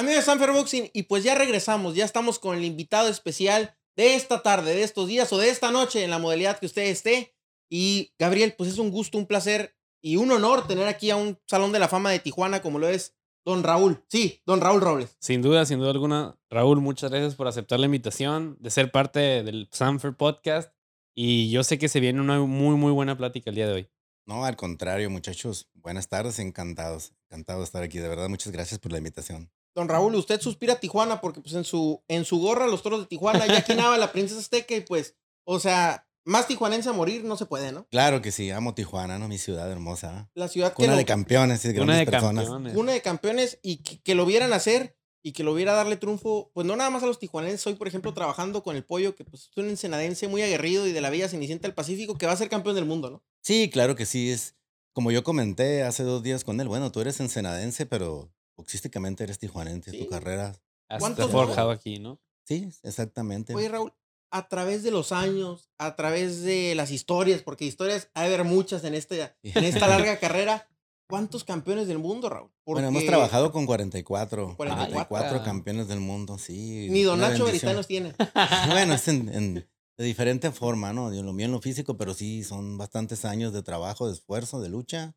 Amigos de Sanfer Boxing, y pues ya regresamos, ya estamos con el invitado especial de esta tarde, de estos días o de esta noche en la modalidad que usted esté. Y Gabriel, pues es un gusto, un placer y un honor tener aquí a un Salón de la Fama de Tijuana como lo es Don Raúl. Sí, Don Raúl Robles. Sin duda, sin duda alguna. Raúl, muchas gracias por aceptar la invitación, de ser parte del Sanfer Podcast. Y yo sé que se viene una muy, muy buena plática el día de hoy. No, al contrario, muchachos. Buenas tardes, encantados. Encantado de estar aquí. De verdad, muchas gracias por la invitación. Don Raúl, usted suspira a Tijuana porque pues en su, en su gorra los toros de Tijuana ya quinaba la princesa azteca y pues, o sea, más tijuanense a morir no se puede, ¿no? Claro que sí, amo Tijuana, ¿no? Mi ciudad hermosa. La ciudad que... Una de campeones y grandes de personas. Campeones. Una de campeones y que, lo vieran hacer y que lo viera darle triunfo, pues no nada más a los tijuanenses. Hoy, por ejemplo, trabajando con el pollo, que pues es un ensenadense muy aguerrido y de la Villa Cenicienta del Pacífico, que va a ser campeón del mundo, ¿no? Sí, claro que sí. Es como yo comenté hace dos días con él. Bueno, tú eres ensenadense, pero boxísticamente eres tijuanense. Tu carrera. Has forjado aquí, ¿no? Sí, exactamente. Oye, Raúl, a través de los años, a través de las historias, porque historias hay haber muchas en, este, en esta larga carrera. ¿Cuántos campeones del mundo, Raúl? Bueno, hemos trabajado con 44. 44, campeones del mundo, sí. Ni Don Nacho Veritanos tiene. bueno, es en, de diferente forma, ¿no? Yo lo mío en lo físico, pero sí son bastantes años de trabajo, de esfuerzo, de lucha,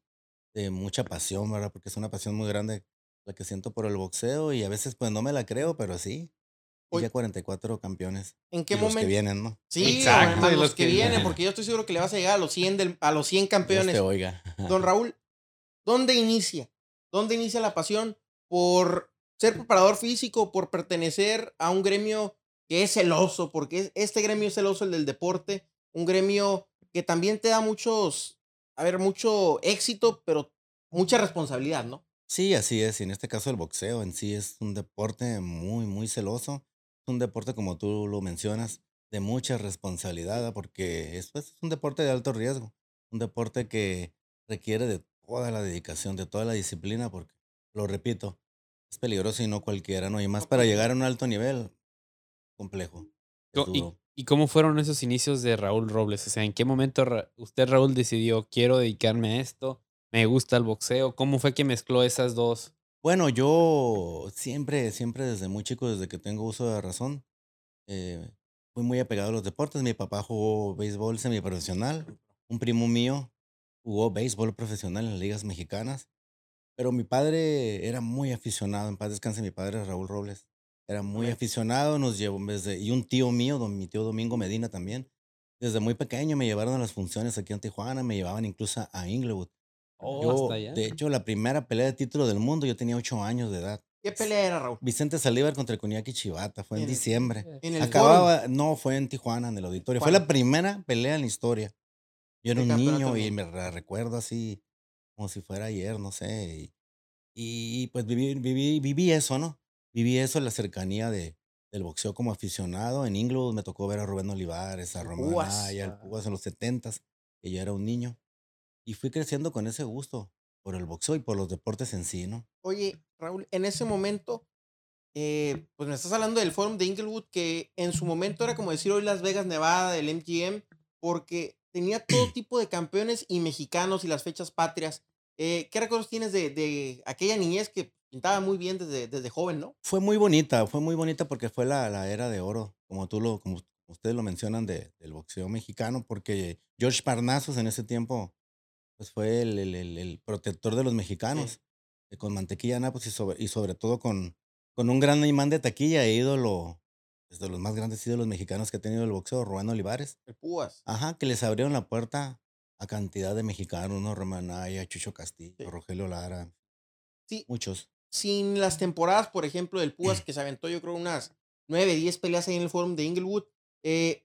de mucha pasión, ¿verdad? Porque es una pasión muy grande la que siento por el boxeo y a veces pues no me la creo, pero sí. Y ya 44 campeones. ¿En qué momento? Los que vienen, ¿no? Sí, Exacto, los, que, vienen, porque yo estoy seguro que le vas a llegar a los 100, a los 100 campeones. oiga. Don Raúl, ¿dónde inicia? ¿Dónde inicia la pasión por ser preparador físico, por pertenecer a un gremio que es celoso? Porque este gremio es celoso, el del deporte, un gremio que también te da muchos, a ver, mucho éxito, pero mucha responsabilidad, ¿no? Sí, así es. Y en este caso el boxeo en sí es un deporte muy, muy celoso. Es un deporte, como tú lo mencionas, de mucha responsabilidad, porque es, pues, es un deporte de alto riesgo. Un deporte que requiere de toda la dedicación, de toda la disciplina, porque, lo repito, es peligroso y no cualquiera, ¿no? Y más para llegar a un alto nivel, complejo. ¿Y, ¿Y cómo fueron esos inicios de Raúl Robles? O sea, ¿en qué momento usted, Raúl, decidió, quiero dedicarme a esto? Me gusta el boxeo. ¿Cómo fue que mezcló esas dos? Bueno, yo siempre, siempre desde muy chico, desde que tengo uso de razón, eh, fui muy apegado a los deportes. Mi papá jugó béisbol semiprofesional. Un primo mío jugó béisbol profesional en las ligas mexicanas. Pero mi padre era muy aficionado. En paz descanse mi padre, Raúl Robles. Era muy aficionado, nos llevó desde, y un tío mío, mi tío Domingo Medina también. Desde muy pequeño me llevaron a las funciones aquí en Tijuana, me llevaban incluso a Inglewood. Oh, de hecho, la primera pelea de título del mundo, yo tenía ocho años de edad. ¿Qué pelea era, Raúl? Vicente Salívar contra el Cuniaki Chivata, fue en, diciembre. ¿En el Acababa, no, fue en Tijuana, en el auditorio. Fue la primera pelea en la historia. Yo era un niño y me recuerdo así, como si fuera ayer, no sé. Y, pues viví, viví, viví eso, ¿no? Viví eso en la cercanía de, del boxeo como aficionado. En Inglewood me tocó ver a Rubén Olivares, a Román Anaya, al Púas en los setentas, que yo era un niño. Y fui creciendo con ese gusto por el boxeo y por los deportes en sí, ¿no? Oye, Raúl, en ese momento, eh, pues me estás hablando del Forum de Inglewood, que en su momento era como decir hoy Las Vegas, Nevada, del MGM, porque tenía todo tipo de campeones y mexicanos y las fechas patrias. Eh, ¿Qué recuerdos tienes de, de, aquella niñez que pintaba muy bien desde, desde joven, no? Fue muy bonita, fue muy bonita porque fue la, la era de oro, como tú lo, como ustedes lo mencionan, de, del boxeo mexicano, porque George Parnazos en ese tiempo pues fue el, el, el, protector de los mexicanos, eh, con mantequilla Nápoles y sobre, y sobre todo con, con un gran imán de taquilla e ídolo, es de los más grandes ídolos mexicanos que ha tenido el boxeo, Rubén Olivares. El Púas. Ajá, que les abrieron la puerta a cantidad de mexicanos, ¿no? Romanaya, Chucho Castillo, Rogelio Lara. Sí. Muchos. Sin las temporadas, por ejemplo, del Púas, que se aventó yo creo unas nueve, diez peleas ahí en el Forum de Inglewood, eh,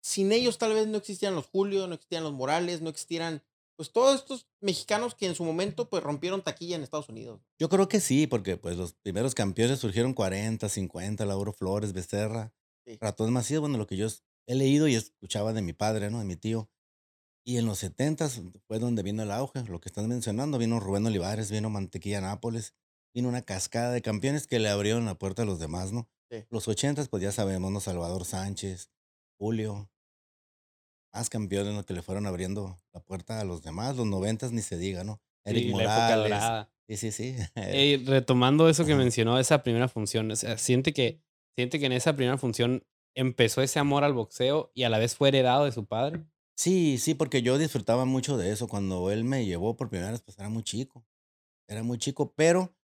sin ellos tal vez no existían los Julio, no existían los Morales, no existieran pues todos estos mexicanos que en su momento pues rompieron taquilla en Estados Unidos. Yo creo que sí, porque pues los primeros campeones surgieron 40, 50, Lauro Flores, Becerra, Ratón Macías, bueno, lo que yo he leído y escuchaba de mi padre, ¿no? De mi tío. Y en los 70 fue donde vino el auge, lo que estás mencionando, vino Rubén Olivares, vino Mantequilla Nápoles, vino una cascada de campeones que le abrieron la puerta a los demás, ¿no? Los 80 pues ya sabemos, ¿no? Salvador Sánchez, Julio, más campeones que le fueron abriendo la puerta a los demás. Los noventas ni se diga, ¿no? Eric Morales, Sí, sí, sí. retomando eso que mencionó, esa primera función, o sea, siente que, siente que en esa primera función empezó ese amor al boxeo y a la vez fue heredado de su padre. Sí, sí, porque yo disfrutaba mucho de eso. Cuando él me llevó por primera vez, pues era muy chico. Era muy chico, pero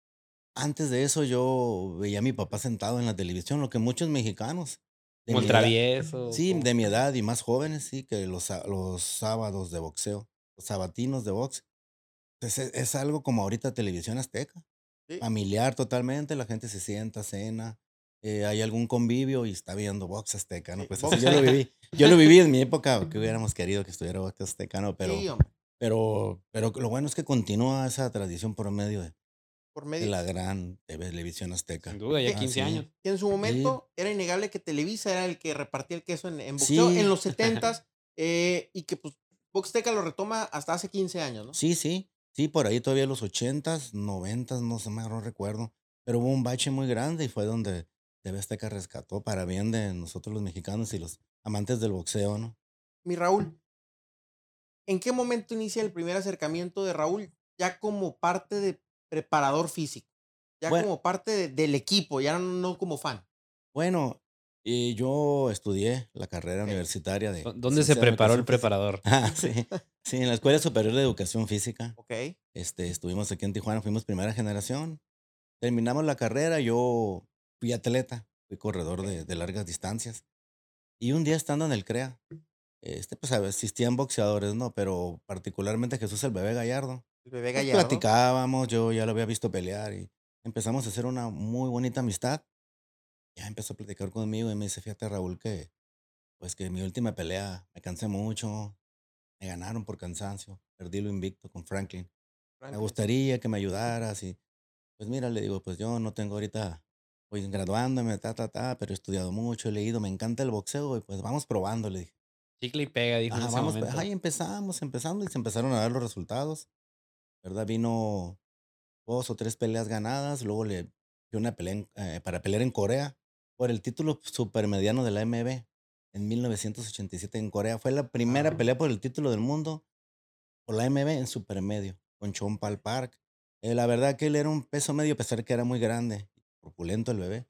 antes de eso yo veía a mi papá sentado en la televisión, lo que muchos mexicanos. De travieso. Sí, de mi edad y más jóvenes, sí, que los, los sábados de boxeo, los sabatinos de box. Pues es, es algo como ahorita televisión azteca. Familiar totalmente, la gente se sienta, cena, eh, hay algún convivio y está viendo box azteca, ¿no? Pues yo lo viví. Yo lo viví en mi época, que hubiéramos querido que estuviera box azteca, ¿no? Pero, pero, pero lo bueno es que continúa esa tradición por medio de, por medio. de la gran televisión azteca. Sin duda, ya 15 años. Y en su momento era innegable que Televisa era el que repartía el queso en, en boxeo en los 70s eh, y que pues Box Azteca lo retoma hasta hace 15 años, ¿no? Sí, sí. Sí, por ahí todavía los 80s, 90s, no sé, no recuerdo. Pero hubo un bache muy grande y fue donde TV Azteca rescató para bien de nosotros los mexicanos y los amantes del boxeo, ¿no? Mi Raúl, ¿en qué momento inicia el primer acercamiento de Raúl ya como parte de preparador físico? Ya como parte del equipo, ya no como fan. Bueno, y yo estudié la carrera universitaria de... ¿Dónde se preparó el preparador? Ah, sí. sí, en la Escuela Superior de Educación Física. Ok. Este, estuvimos aquí en Tijuana, fuimos primera generación. Terminamos la carrera, yo fui atleta, fui corredor de, de, largas distancias. Y un día estando en el CREA, este, pues existían boxeadores, ¿no? Pero particularmente Jesús el bebé Gallardo. El bebé pues, platicábamos, yo ya lo había visto pelear y empezamos a hacer una muy bonita amistad. Ya empezó a platicar conmigo y me dice, fíjate Raúl, que pues que mi última pelea me cansé mucho, me ganaron por cansancio, perdí lo invicto con Franklin. Franklin. Me gustaría que me ayudaras y pues mira, le digo, pues yo no tengo ahorita voy graduándome, ta, ta, ta, pero he estudiado mucho, he leído, me encanta el boxeo y pues vamos probando, le dije. Chicle y pega, dijo. Ah, vamos, ahí empezamos, empezando y se empezaron a dar los resultados. ¿Verdad? Vino dos o tres peleas ganadas, luego le dio una pelea eh, para pelear en Corea por el título supermediano de la MB en 1987 en Corea. Fue la primera ah. pelea por el título del mundo por la MB en supermedio con Chon Pal Park. Eh, la verdad que él era un peso medio, a pesar que era muy grande corpulento el bebé,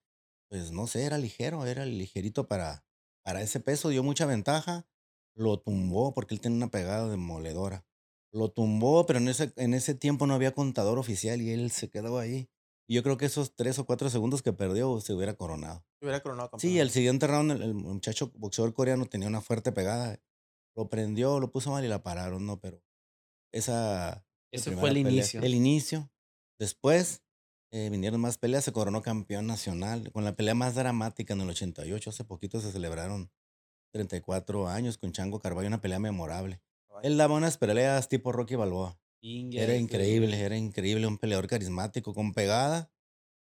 pues no sé, era ligero, era ligerito para, para ese peso, dio mucha ventaja, lo tumbó porque él tenía una pegada demoledora. Lo tumbó, pero en ese, en ese tiempo no había contador oficial y él se quedó ahí. Y yo creo que esos tres o cuatro segundos que perdió se hubiera coronado. Se hubiera coronado Sí, el siguiente round el, muchacho boxeador coreano tenía una fuerte pegada. Lo prendió, lo puso mal y la pararon, ¿no? Pero esa... Ese fue el inicio. El inicio. Después eh, vinieron más peleas, se coronó campeón nacional con la pelea más dramática en el 88. Hace poquito se celebraron 34 años con Chango Carvalho, una pelea memorable. Él daba unas peleas tipo Rocky Balboa. era increíble, era increíble, un peleador carismático con pegada,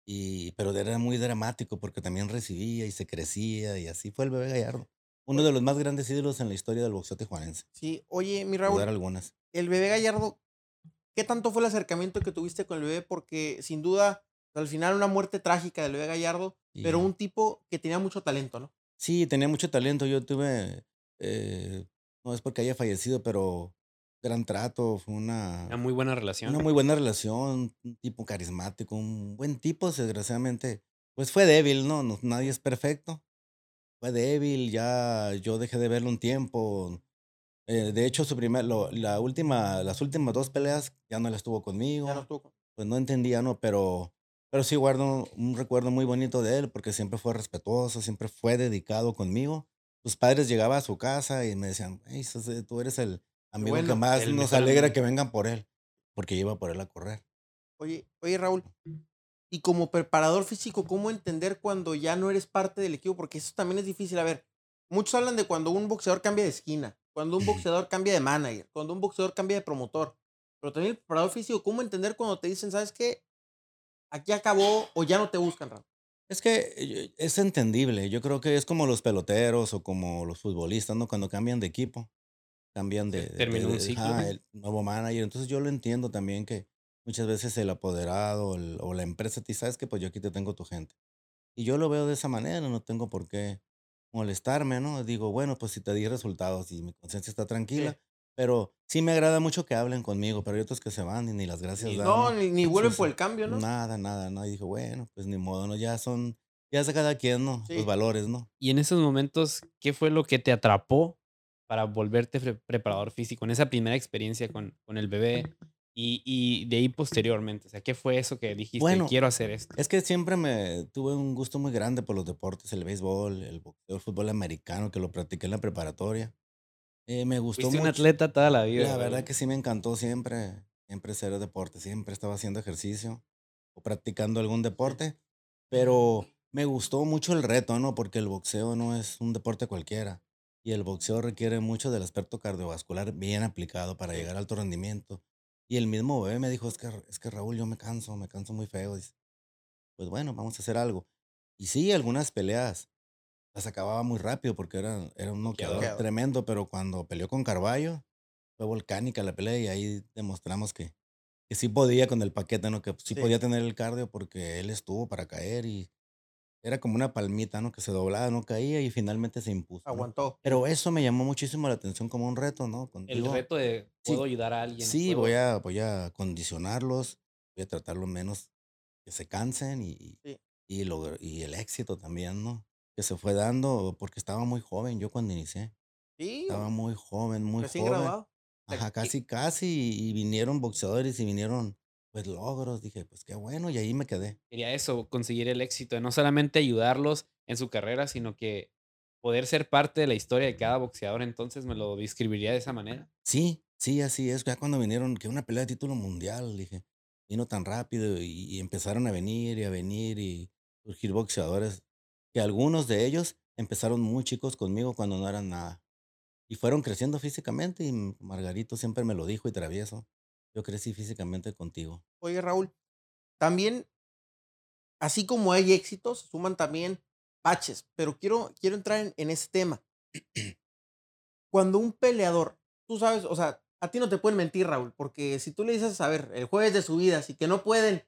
y, pero era muy dramático porque también recibía y se crecía y así fue el bebé Gallardo. Uno de los más grandes ídolos en la historia del boxeo tijuanense. Sí, oye, mi Raúl. algunas. El bebé Gallardo, ¿Qué tanto fue el acercamiento que tuviste con el bebé? Porque sin duda, al final una muerte trágica del bebé Gallardo, pero un tipo que tenía mucho talento, ¿no? Sí, tenía mucho talento. Yo tuve, eh, no es porque haya fallecido, pero gran trato, fue una... Una muy buena relación. Una muy buena relación, un tipo carismático, un buen tipo, desgraciadamente, pues fue débil, ¿no? no nadie es perfecto. Fue débil, ya yo dejé de verlo un tiempo, eh, de hecho, su primer, la última, las últimas dos peleas ya no las estuvo conmigo. Ya no estuvo. Pues no entendía, ¿no? Pero, pero sí guardo un recuerdo muy bonito de él porque siempre fue respetuoso, siempre fue dedicado conmigo. Sus padres llegaban a su casa y me decían, hey, tú eres el amigo que más nos alegra que vengan por él, porque iba por él a correr. Oye, oye Raúl, y como preparador físico, ¿cómo entender cuando ya no eres parte del equipo? Porque eso también es difícil. A ver, muchos hablan de cuando un boxeador cambia de esquina cuando un boxeador cambia de manager, cuando un boxeador cambia de promotor. Pero también el preparador físico, ¿cómo entender cuando te dicen, sabes qué? Aquí acabó o ya no te buscan, Raúl? Es que eh, es entendible. Yo creo que es como los peloteros o como los futbolistas, ¿no? Cuando cambian de equipo, cambian de. Terminó un ciclo. el nuevo manager. Entonces yo lo entiendo también que muchas veces el apoderado o la empresa te sabes que pues yo aquí te tengo tu gente. Y yo lo veo de esa manera, no tengo por qué molestarme, ¿no? Digo, bueno, pues si te di resultados y mi conciencia está tranquila, Pero sí me agrada mucho que hablen conmigo, pero hay otros que se van y ni las gracias dan. No, ni, vuelven por el cambio, ¿no? Nada, nada, no. Y dije, bueno, pues ni modo, ¿no? Ya son, ya es de cada quien, ¿no? Los valores, ¿no? Y en esos momentos, ¿qué fue lo que te atrapó para volverte preparador físico en esa primera experiencia con, con el bebé? Y, y, de ahí posteriormente, o sea, ¿qué fue eso que dijiste? Bueno, quiero hacer esto. Es que siempre me tuve un gusto muy grande por los deportes, el béisbol, el boxeo, el fútbol americano, que lo practiqué en la preparatoria. Eh, me gustó Fuiste un atleta toda la vida. La verdad que sí me encantó siempre, siempre ser deporte, siempre estaba haciendo ejercicio o practicando algún deporte, pero me gustó mucho el reto, ¿no? Porque el boxeo no es un deporte cualquiera y el boxeo requiere mucho del aspecto cardiovascular bien aplicado para llegar a alto rendimiento. Y el mismo bebé me dijo, es que, es que Raúl, yo me canso, me canso muy feo. Dice, pues bueno, vamos a hacer algo. Y sí, algunas peleas las acababa muy rápido porque era, era un noqueador tremendo, pero cuando peleó con Carballo, fue volcánica la pelea y ahí demostramos que, que sí podía con el paquete, ¿no? Que sí, podía tener el cardio porque él estuvo para caer y era como una palmita, ¿no? Que se doblaba, no caía y finalmente se impuso. Aguantó. Pero eso me llamó muchísimo la atención como un reto, ¿no? el reto de puedo ayudar a alguien. Sí, voy a, voy a condicionarlos, voy a tratarlo menos que se cansen y, y, y el éxito también, ¿no? Que se fue dando porque estaba muy joven yo cuando inicié. Sí. Estaba muy joven, muy joven. Ajá, casi, casi. Y vinieron boxeadores y vinieron, pues, logros. Dije, pues qué bueno, y ahí me quedé. Quería eso, conseguir el éxito, no solamente ayudarlos en su carrera, sino que poder ser parte de la historia de cada boxeador, entonces me lo describiría de esa manera. Sí, sí, así es. Ya cuando vinieron, que una pelea de título mundial, dije, vino tan rápido y empezaron a venir y a venir y surgir boxeadores que algunos de ellos empezaron muy chicos conmigo cuando no eran nada. Y fueron creciendo físicamente y Margarito siempre me lo dijo y travieso. Yo crecí físicamente contigo. Oye, Raúl, también, así como hay éxitos, suman también baches, pero quiero, quiero entrar en, en ese tema. Cuando un peleador, tú sabes, o sea, a ti no te pueden mentir, Raúl, porque si tú le dices, a ver, el jueves de su vida, así que no pueden,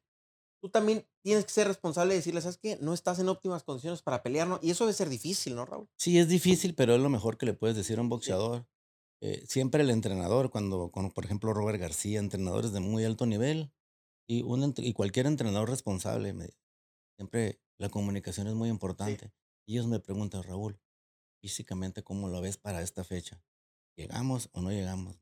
tú también tienes que ser responsable de decirle, ¿sabes qué? No estás en óptimas condiciones para pelear, ¿no? Y eso debe ser difícil, ¿no, Raúl? Sí, es difícil, pero es lo mejor que le puedes decir a un boxeador. Eh, siempre el entrenador, cuando, por ejemplo, Robert García, entrenadores de muy alto nivel, y, un, y cualquier entrenador responsable, me, siempre la comunicación es muy importante. Y ellos me preguntan, Raúl, físicamente, ¿cómo lo ves para esta fecha? ¿Llegamos o no llegamos?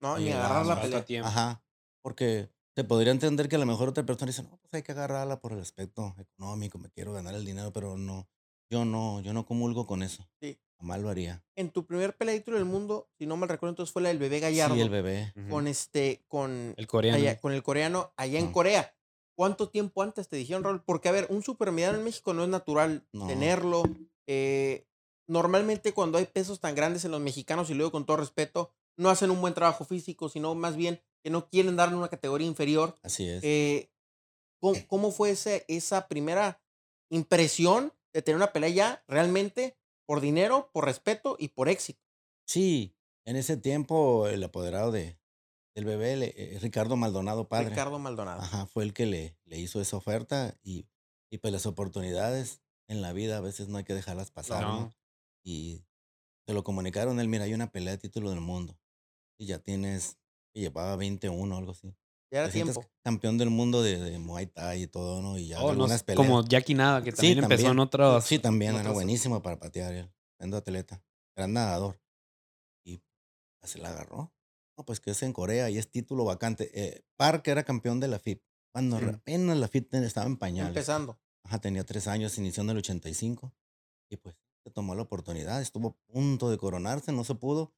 No, ni agarrar la pelea. Ajá, porque se podría entender que a lo mejor otra persona dice, no, pues hay que agarrarla por el aspecto económico, me quiero ganar el dinero, pero no, yo no, yo no comulgo con eso. Sí. Jamás lo haría. En tu primer pelea del mundo, si no mal recuerdo, entonces fue la del bebé Gallardo. Sí, el bebé. Con este, con el coreano. con el coreano allá en Corea. ¿Cuánto tiempo antes te dijeron, Raúl? Porque, a ver, un supermediano en México no es natural tenerlo. Eh, normalmente cuando hay pesos tan grandes en los mexicanos, y luego con todo respeto, no hacen un buen trabajo físico, sino más bien que no quieren darle una categoría inferior. Así es. Eh, ¿cómo, fue ese, esa primera impresión de tener una pelea ya realmente por dinero, por respeto y por éxito? Sí, en ese tiempo el apoderado de, del bebé, eh, Ricardo Maldonado padre. Ricardo Maldonado. Ajá, fue el que le, le hizo esa oferta y, y pues las oportunidades en la vida a veces no hay que dejarlas pasar, ¿no? Y se lo comunicaron él, mira, hay una pelea de título del mundo y ya tienes, y llevaba 21 o algo así. Ya era tiempo. Campeón del mundo de, de, Muay Thai y todo, ¿no? Y ya oh, no, Como Jackie Nada, que también empezó en otros. Sí, también, era buenísimo para patear. Él. Siendo atleta, gran nadador. Y se la agarró. No, pues que es en Corea y es título vacante. Eh, Park era campeón de la FIP. Cuando apenas la FIP estaba en pañales. Empezando. Ajá, tenía tres años, inició en el 85. Y pues se tomó la oportunidad. Estuvo a punto de coronarse, no se pudo.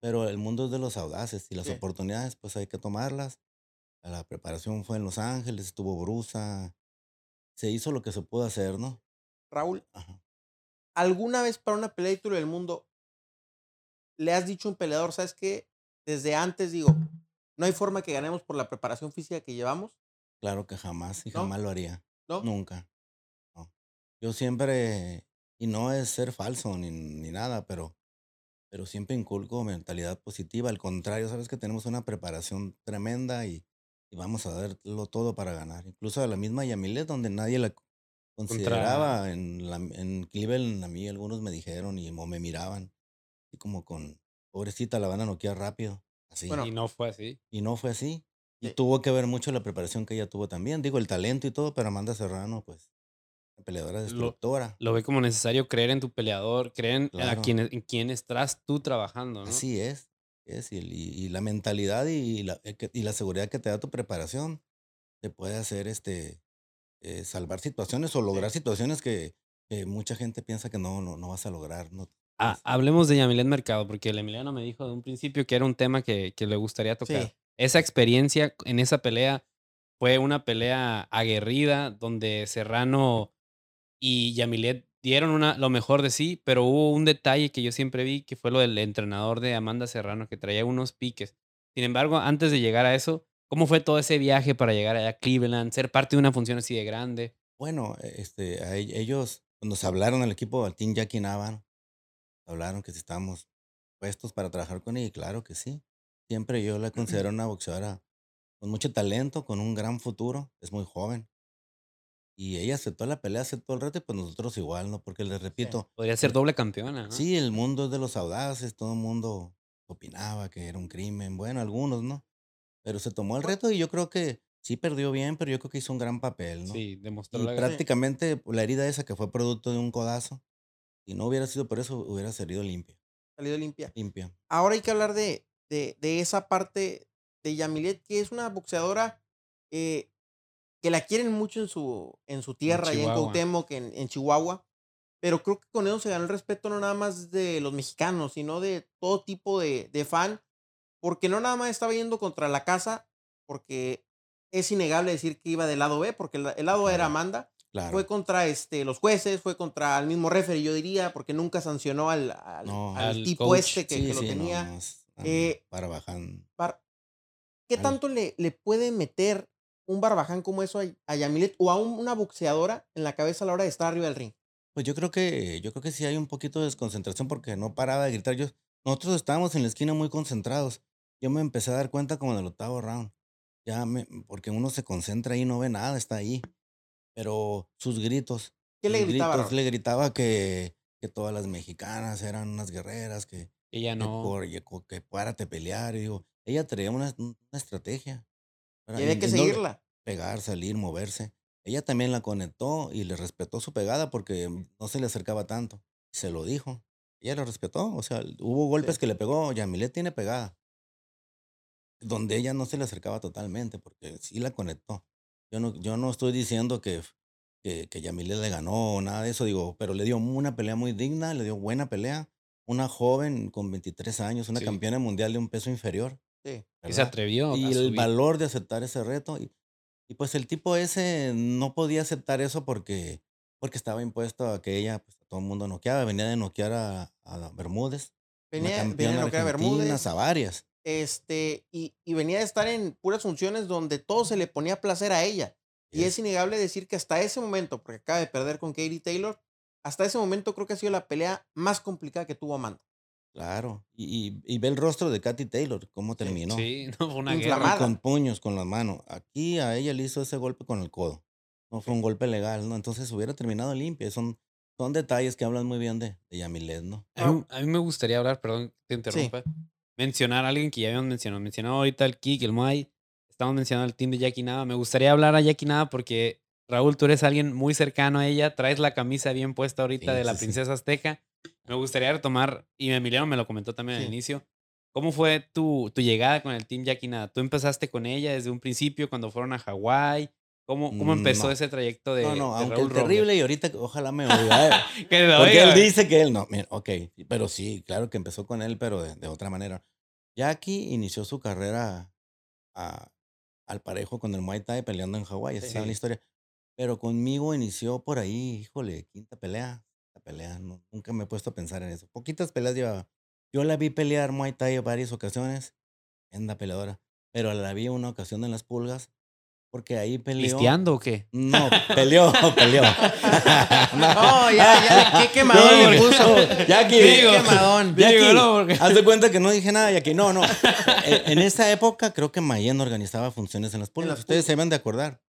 Pero el mundo es de los audaces y las oportunidades, pues hay que tomarlas. La preparación fue en Los Ángeles, estuvo Brusa. Se hizo lo que se pudo hacer, ¿no? Raúl, ¿alguna vez para una pelea de título del mundo le has dicho a un peleador, sabes qué? Desde antes digo, no hay forma que ganemos por la preparación física que llevamos. Claro que jamás y jamás lo haría. ¿No? Nunca. No. Yo siempre, y no es ser falso ni, ni nada, pero pero siempre inculco mentalidad positiva. Al contrario, sabes que tenemos una preparación tremenda y, vamos a darlo todo para ganar. Incluso a la misma Yamilet, donde nadie la consideraba en, la, en Cleveland, a mí algunos me dijeron y me miraban, y como con, pobrecita, la van a noquear rápido. Así. y no fue así. Y no fue así. Y tuvo que ver mucho la preparación que ella tuvo también. Digo, el talento y todo, pero Amanda Serrano, pues, peleadora destructora. Lo, ve como necesario creer en tu peleador, creer en, a quien, en quién estás tú trabajando, ¿no? Así es. es y, la mentalidad y la, eh, y la seguridad que te da tu preparación te puede hacer este, eh, salvar situaciones o lograr situaciones que, mucha gente piensa que no, no, no vas a lograr. No, ah, hablemos de Yamilet Mercado, porque el Emiliano me dijo de un principio que era un tema que, que le gustaría tocar. Esa experiencia en esa pelea fue una pelea aguerrida donde Serrano y Yamilet dieron una, lo mejor de sí, pero hubo un detalle que yo siempre vi, que fue lo del entrenador de Amanda Serrano, que traía unos piques. Sin embargo, antes de llegar a eso, ¿cómo fue todo ese viaje para llegar a Cleveland, ser parte de una función así de grande? Bueno, e, este, e, ellos, cuando se hablaron al equipo, al Team Jackie hablaron que si estábamos puestos para trabajar con ella, y claro que sí. Siempre yo la considero una boxeadora con mucho talento, con un gran futuro, es muy joven. Y ella aceptó la pelea, aceptó el reto, y pues nosotros igual, ¿no? Porque les repito. Podría ser doble campeona, ¿no? Sí, el mundo es de los audaces, todo el mundo opinaba que era un crimen, bueno, algunos, ¿no? Pero se tomó el reto y yo creo que sí perdió bien, pero yo creo que hizo un gran papel, ¿no? Sí, demostró y prácticamente pues, la herida esa que fue producto de un codazo, si no hubiera sido por eso, hubiera salido limpia. Salido limpia. Limpia. Ahora hay que hablar de, de, de esa parte de Yamilet, que es una boxeadora eh, que la quieren mucho en su, en su tierra, y en Cuauhtémoc, en, en Chihuahua. Pero creo que con eso se ganó el respeto no nada más de los mexicanos, sino de todo tipo de, de fan, porque no nada más estaba yendo contra la casa, porque es innegable decir que iba del lado B, porque el, lado A era Amanda. Fue contra este, los jueces, fue contra el mismo referee, yo diría, porque nunca sancionó al, al, tipo este que, lo tenía. Eh, para bajar. ¿Qué tanto le, le puede meter un barbaján como eso a, Yamilet o a una boxeadora en la cabeza a la hora de estar arriba del ring? Pues yo creo que, yo creo que sí hay un poquito de desconcentración porque no paraba de gritar. Yo, nosotros estábamos en la esquina muy concentrados. Yo me empecé a dar cuenta como en el octavo round. Ya me, porque uno se concentra ahí, no ve nada, está ahí. Pero sus gritos. ¿Qué le gritaba? le gritaba que, que todas las mexicanas eran unas guerreras, que, ella no. Que, que, párate pelear. Y digo, ella traía una, una estrategia. Tiene que seguirla. Pegar, salir, moverse. Ella también la conectó y le respetó su pegada porque no se le acercaba tanto. Se lo dijo. Ella lo respetó. O sea, hubo golpes que le pegó. Yamilet tiene pegada. Donde ella no se le acercaba totalmente porque sí la conectó. Yo no, yo no estoy diciendo que, que, que Yamilet le ganó o nada de eso, digo, pero le dio una pelea muy digna, le dio buena pelea. Una joven con 23 años, una campeona mundial de un peso inferior. Sí. Y se atrevió. Y el valor de aceptar ese reto. Y, y, pues el tipo ese no podía aceptar eso porque, porque estaba impuesto a que ella, pues todo el mundo noqueaba. Venía de noquear a, a Bermúdez. Venía, venía de noquear a Bermúdez. A varias. Este, y, y venía de estar en puras funciones donde todo se le ponía placer a ella. Y es innegable decir que hasta ese momento, porque acaba de perder con Katie Taylor, hasta ese momento creo que ha sido la pelea más complicada que tuvo Amanda. Claro, y, y, ve el rostro de Katy Taylor, cómo terminó. Sí, no fue una guerra. Con puños, con las manos. Aquí a ella le hizo ese golpe con el codo. No fue un golpe legal, ¿no? Entonces hubiera terminado limpio. Son, son detalles que hablan muy bien de, de Yamilet, ¿no? A mí, me gustaría hablar, perdón, te interrumpa. Mencionar a alguien que ya habíamos mencionado. Mencionado ahorita el Kik, el Muay. Estamos mencionando al team de Jackie Nava. Me gustaría hablar a Jackie Nava porque, Raúl, tú eres alguien muy cercano a ella. Traes la camisa bien puesta ahorita de la princesa azteca. Me gustaría retomar, y Emiliano me lo comentó también al inicio, ¿cómo fue tu, tu llegada con el Team Yakinada? ¿Tú empezaste con ella desde un principio cuando fueron a Hawái? ¿Cómo, ¿Cómo, empezó ese trayecto de No, no, aunque terrible y ahorita ojalá me oiga. Eh, porque él dice que él no, mira, ok, pero sí, claro que empezó con él, pero de, otra manera. Jackie inició su carrera a, al parejo con el Muay Thai peleando en Hawái, esa es la historia. Pero conmigo inició por ahí, híjole, quinta pelea, pelea, nunca me he puesto a pensar en eso. Poquitas peleas llevaba. Yo la vi pelear Muay Thai varias ocasiones, en la peleadora, pero la vi una ocasión en las pulgas, porque ahí peleó. ¿Listeando o qué? No, peleó, peleó. no, ya, ya, qué quemadón le puso. Ya aquí, digo, quemadón. Digo, no, porque... Haz de cuenta que no dije nada, ya que no, no. E, en esa época creo que Mayen organizaba funciones en las pulgas. Ustedes se deben de acordar.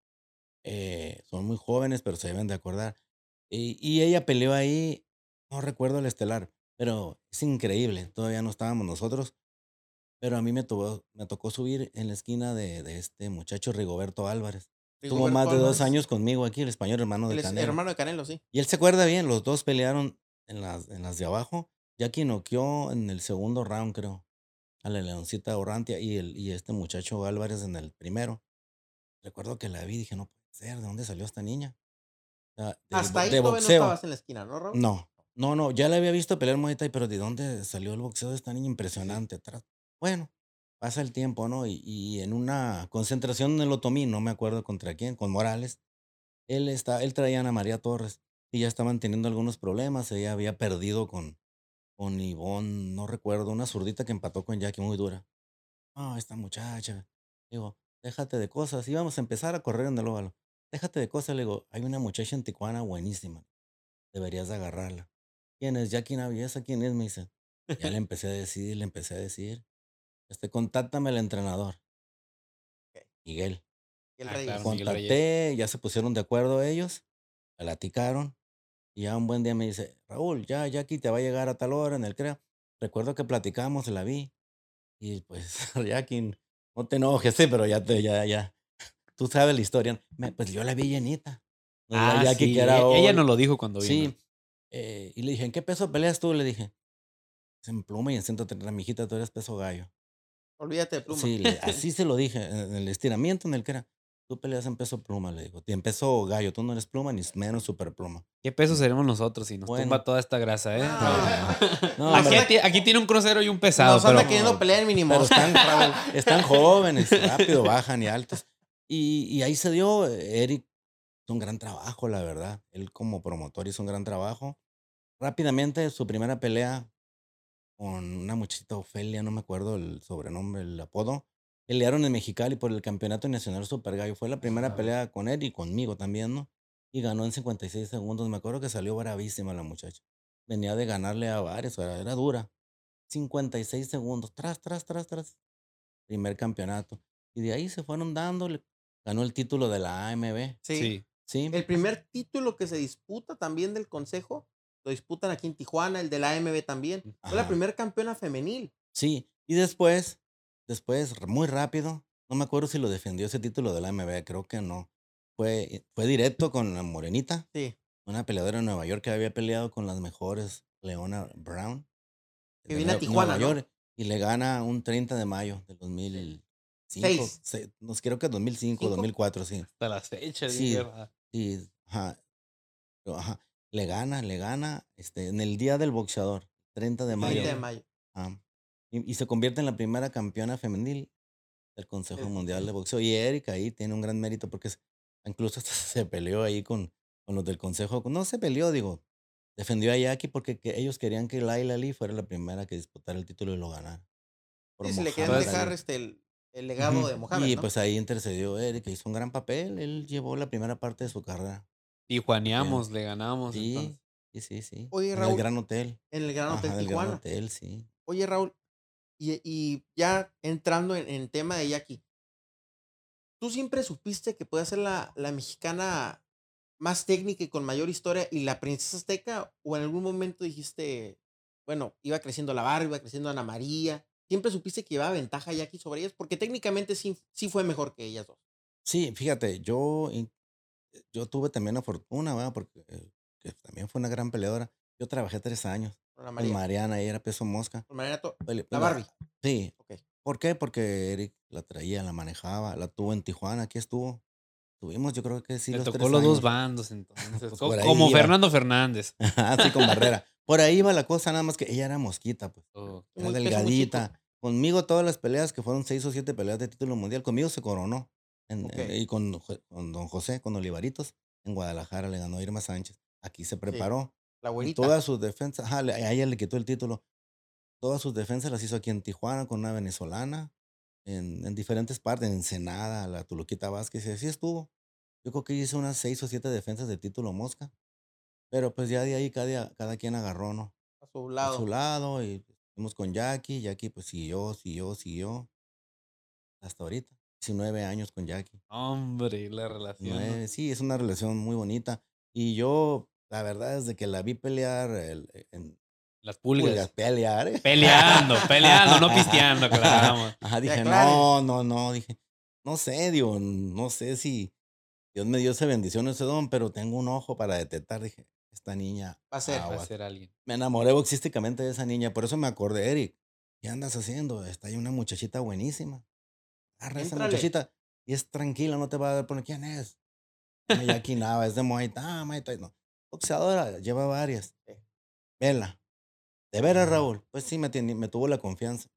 Eh, son muy jóvenes, pero se deben de acordar. Y, ella peleó ahí, no recuerdo el estelar, Pero es increíble, todavía no estábamos nosotros. Pero a mí me tocó, me tocó subir en la esquina de, de este muchacho Rigoberto Álvarez. Tuvo más de dos años conmigo aquí, el español hermano de Canelo. Hermano de Canelo, sí. Y él se acuerda bien, los dos pelearon en las, en las de abajo. Jackie noqueó en el segundo round, creo, a la Leoncita Orrantia y, el, y este muchacho Álvarez en el primero. Recuerdo que la vi y dije, no puede ser, ¿de dónde salió esta niña? Hasta ahí no estabas en la esquina, ¿no, Raúl? No, no, no, ya la había visto pelear Muay Thai, pero ¿de dónde salió el boxeo de esta niña impresionante atrás? Bueno, pasa el tiempo, ¿no? Y, en una concentración en el Otomí, no me acuerdo contra quién, con Morales, él, está, él traía a Ana María Torres y ya estaban teniendo algunos problemas. Ella había perdido con, con Ivonne, no recuerdo, una zurdita que empató con Jackie muy dura. Ah, esta muchacha. Digo, déjate de cosas. Íbamos a empezar a correr en el óvalo. Déjate de cosas. Le digo, hay una muchacha en Tijuana buenísima. Deberías agarrarla. ¿Quién es? Jackie Naviesa, ¿quién es? Me dice. Ya le empecé a decir, le empecé a decir. Este, contáctame al entrenador. Miguel. Ah, Contacté, ya se pusieron de acuerdo ellos, platicaron. Y ya un buen día me dice, Raúl, ya, ya aquí te va a llegar a tal hora en el CREA. Recuerdo que platicamos, la vi. Y pues, Jackie, no te enojes, sí, pero ya, te, ya, ya. Tú sabes la historia. pues yo la vi llenita. Ah, sí. que era e, Ella no lo dijo cuando vino. Sí. Eh, y le dije, ¿en qué peso peleas tú? Le dije, en pluma y en 130, mijita, tú eres peso gallo. Olvídate de pluma. Sí, así se lo dije, en el estiramiento en el que era. Tú peleas en peso pluma, le digo. Y en peso gallo, tú no eres pluma ni menos super pluma. ¿Qué peso seremos nosotros si nos tumba toda esta grasa, eh? No, aquí, tiene un crucero y un pesado. Nos anda queriendo pelear mínimo. están, están jóvenes, rápido, bajan y altos. Y, y ahí se dio, Eric hizo un gran trabajo, la verdad. Él como promotor hizo un gran trabajo. Rápidamente, su primera pelea con una muchachita Ofelia, no me acuerdo el sobrenombre, el apodo, pelearon en Mexicali por el Campeonato Nacional Super Gallo. Fue la primera pelea con él y conmigo también, ¿no? Y ganó en 56 segundos. Me acuerdo que salió bravísima la muchacha. Venía de ganarle a varios, era, era dura. 56 segundos, tras, tras, tras, tras. Primer campeonato. Y de ahí se fueron dándole. Ganó el título de la AMB. Sí. sí. El primer título que se disputa también del Consejo, lo disputan aquí en Tijuana, el de la AMB también. Fue la primera campeona femenil. Sí. Y después Después, muy rápido, no me acuerdo si lo defendió ese título de la MB, creo que no. Fue, fue directo con la Morenita. Sí. Una peleadora de Nueva York que había peleado con las mejores, Leona Brown. Que viene a Tijuana. Nueva York, Y le gana un 30 de mayo del 2005. Seis. creo que 2005, 2004, sí. Hasta las fechas, sí. Sí, ajá. ajá. Le gana, le gana este, en el día del boxeador, 30 de mayo. 30 de mayo. Y, se convierte en la primera campeona femenil del Consejo Mundial de Boxeo. Y Erika ahí tiene un gran mérito porque incluso se peleó ahí con, con los del Consejo. No se peleó, digo, defendió a Jackie porque ellos querían que Laila Lee fuera la primera que disputara el título y lo ganara. Y se le querían dejar este, el, legado de Mohamed. Y pues ahí intercedió Erika, hizo un gran papel. Él llevó la primera parte de su carrera. Y juaneamos, le ganamos. Sí, sí, sí, sí. Oye, Raúl. En el Gran Hotel. En el Gran Hotel Tijuana. Gran Hotel, sí. Oye, Raúl, y, ya entrando en, en, tema de Jackie, ¿tú siempre supiste que puede ser la, la mexicana más técnica y con mayor historia y la princesa azteca? ¿O en algún momento dijiste, bueno, iba creciendo la barba, iba creciendo Ana María? ¿Siempre supiste que llevaba ventaja Jackie sobre ellas? Porque técnicamente sí, sí fue mejor que ellas dos. Sí, fíjate, yo, yo tuve también la fortuna, ¿verdad? Porque que también fue una gran peleadora. Yo trabajé tres años con Mariana, ella era peso mosca. Con Mariana, la Barbie. Sí. ¿Por qué? Porque Eric la traía, la manejaba, la tuvo en Tijuana, aquí estuvo. Tuvimos, yo creo que sí. Le los tocó los dos bandos entonces. Pues como Fernando Fernández. Así con Barrera. Por ahí iba la cosa, nada más que ella era mosquita, pues. Era delgadita. Conmigo todas las peleas, que fueron seis o siete peleas de título mundial, conmigo se coronó. Y con, con, don José, con Olivaritos, en Guadalajara le ganó Irma Sánchez. Aquí se preparó. La abuelita. Todas sus defensas, a ella le quitó el título. Todas sus defensas las hizo aquí en Tijuana con una venezolana, en, en diferentes partes, en Ensenada, la Tuluquita Vázquez, y así estuvo. Yo creo que hizo unas seis o siete defensas de título mosca. Pero pues ya de ahí cada, cada quien agarró, ¿no? A su lado. A su lado, y fuimos con Jackie. Jackie pues siguió, siguió, siguió. Hasta ahorita. 19 años con Jackie. Hombre, la relación. sí, es una relación muy bonita. Y yo la verdad es de que la vi pelear en, Las pulgas. pelear. ¿eh? Peleando, peleando, no pisteando, claro. Ajá, dije, no, no, no, dije, no sé, digo, no sé si Dios me dio esa bendición, ese don, pero tengo un ojo para detectar, dije, esta niña. Va a ser, va a ser alguien. Me enamoré boxísticamente de esa niña, por eso me acordé, Eric, ¿qué andas haciendo? Está ahí una muchachita buenísima. Agarra esa muchachita y es tranquila, no te va a dar por quién es. Jackie Nava, es de Muay Thai, Muay Thai, no. Boxeadora, lleva varias. Vela. De veras, Raúl. Pues sí, me, me tuvo la confianza.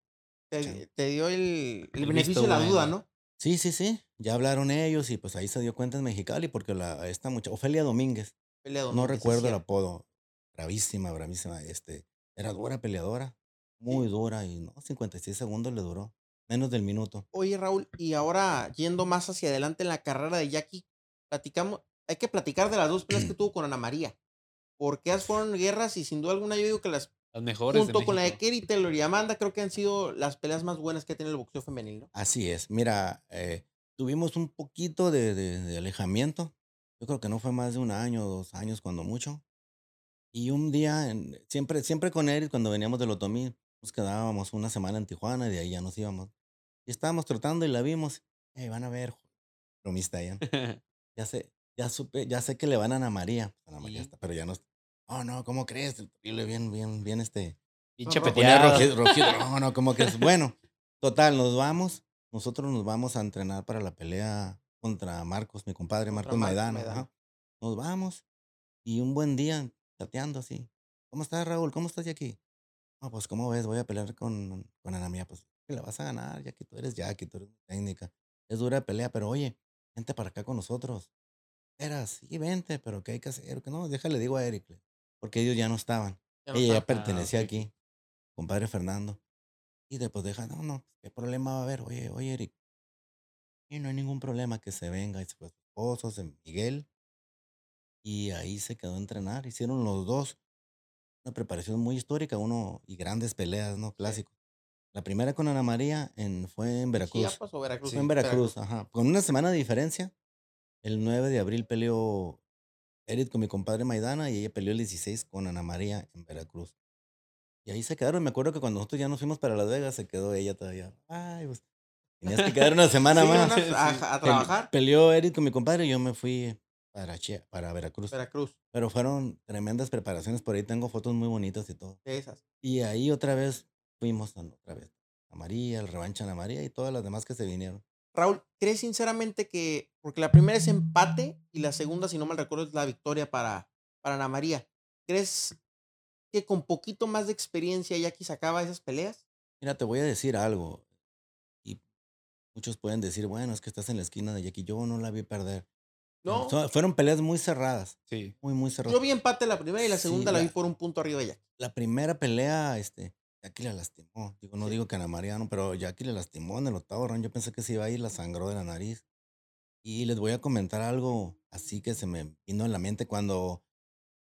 Te, dio el, el, beneficio de la duda, ¿no? Sí, sí, sí. Ya hablaron ellos y pues ahí se dio cuenta en Mexicali porque la, esta muchacha, Ofelia Domínguez, no recuerdo el apodo, bravísima, bravísima, este, era dura peleadora, muy dura y no, 56 segundos le duró, menos del minuto. Oye Raúl, y ahora yendo más hacia adelante en la carrera de Jackie, platicamos, hay que platicar de las dos peleas que tuvo con Ana María, porque fueron guerras y sin duda alguna yo digo que las las mejores. Junto con la de Kerry Taylor y Amanda, creo que han sido las peleas más buenas que ha tenido el boxeo femenino. Así es. Mira, eh, tuvimos un poquito de, de, alejamiento. Yo creo que no fue más de un año dos años, cuando mucho. Y un día, siempre, siempre con Eric, cuando veníamos del Otomí, nos quedábamos una semana en Tijuana y de ahí ya nos íbamos. Y estábamos trotando y la vimos. Hey, van a ver, bromista ya. ya sé, ya supe, ya sé que le van a Ana María. Ana María está, pero ya no, oh, no, ¿cómo crees? El bien, bien, bien, este. Pinche no, no, como que es bueno. Total, nos vamos. Nosotros nos vamos a entrenar para la pelea contra Marcos, mi compadre Marcos Maidana. Nos vamos. Y un buen día, chateando así. ¿Cómo estás, Raúl? ¿Cómo estás, aquí? No, pues, ¿cómo ves? Voy a pelear con, con Ana Mía. Pues, que la vas a ganar, Jackie. Tú eres Jackie, tú eres técnica. Es dura pelea, pero oye, vente para acá con nosotros. Era, sí, vente, pero ¿qué hay que hacer? Que no, déjale, digo a Eric porque ellos ya no estaban. Ella ya ah, pertenecía aquí, compadre Fernando. Y después deja, no, no, ¿qué problema va a haber? Oye, oye, Eric. Y no hay ningún problema que se venga. Y se fue su esposo, Miguel. Y ahí se quedó a entrenar. Hicieron los dos una preparación muy histórica, uno y grandes peleas, ¿no? Clásicos. La primera con Ana María en, fue en Veracruz. o Veracruz? Fue en Veracruz, ajá. Con una semana de diferencia. El 9 de abril peleó Eric con mi compadre Maidana y ella peleó el 16 con Ana María en Veracruz. Y ahí se quedaron. Me acuerdo que cuando nosotros ya nos fuimos para Las Vegas, se quedó ella todavía. Ay, pues. Tenías que quedar una semana más. a, trabajar. Peleó Eric con mi compadre y yo me fui para, para Veracruz. Veracruz. Pero fueron tremendas preparaciones. Por ahí tengo fotos muy bonitas y todo. esas. Y ahí otra vez fuimos otra vez. A María, el revancha a María y todas las demás que se vinieron. Raúl, ¿crees sinceramente que, porque la primera es empate y la segunda, si no mal recuerdo, es la victoria para, para Ana María? ¿Crees que con poquito más de experiencia Jackie sacaba esas peleas? Mira, te voy a decir algo. Muchos pueden decir, bueno, es que estás en la esquina de Jackie. Yo no la vi perder. No. fueron peleas muy cerradas. Sí. Muy, muy cerradas. Yo vi empate la primera y la segunda la, vi por un punto arriba de Jackie. La primera pelea, este, Jackie la lastimó. Digo, no digo que Ana María no, pero Jackie le lastimó en el octavo round. Yo pensé que se iba a ir, la sangró de la nariz. Y les voy a comentar algo así que se me vino en la mente cuando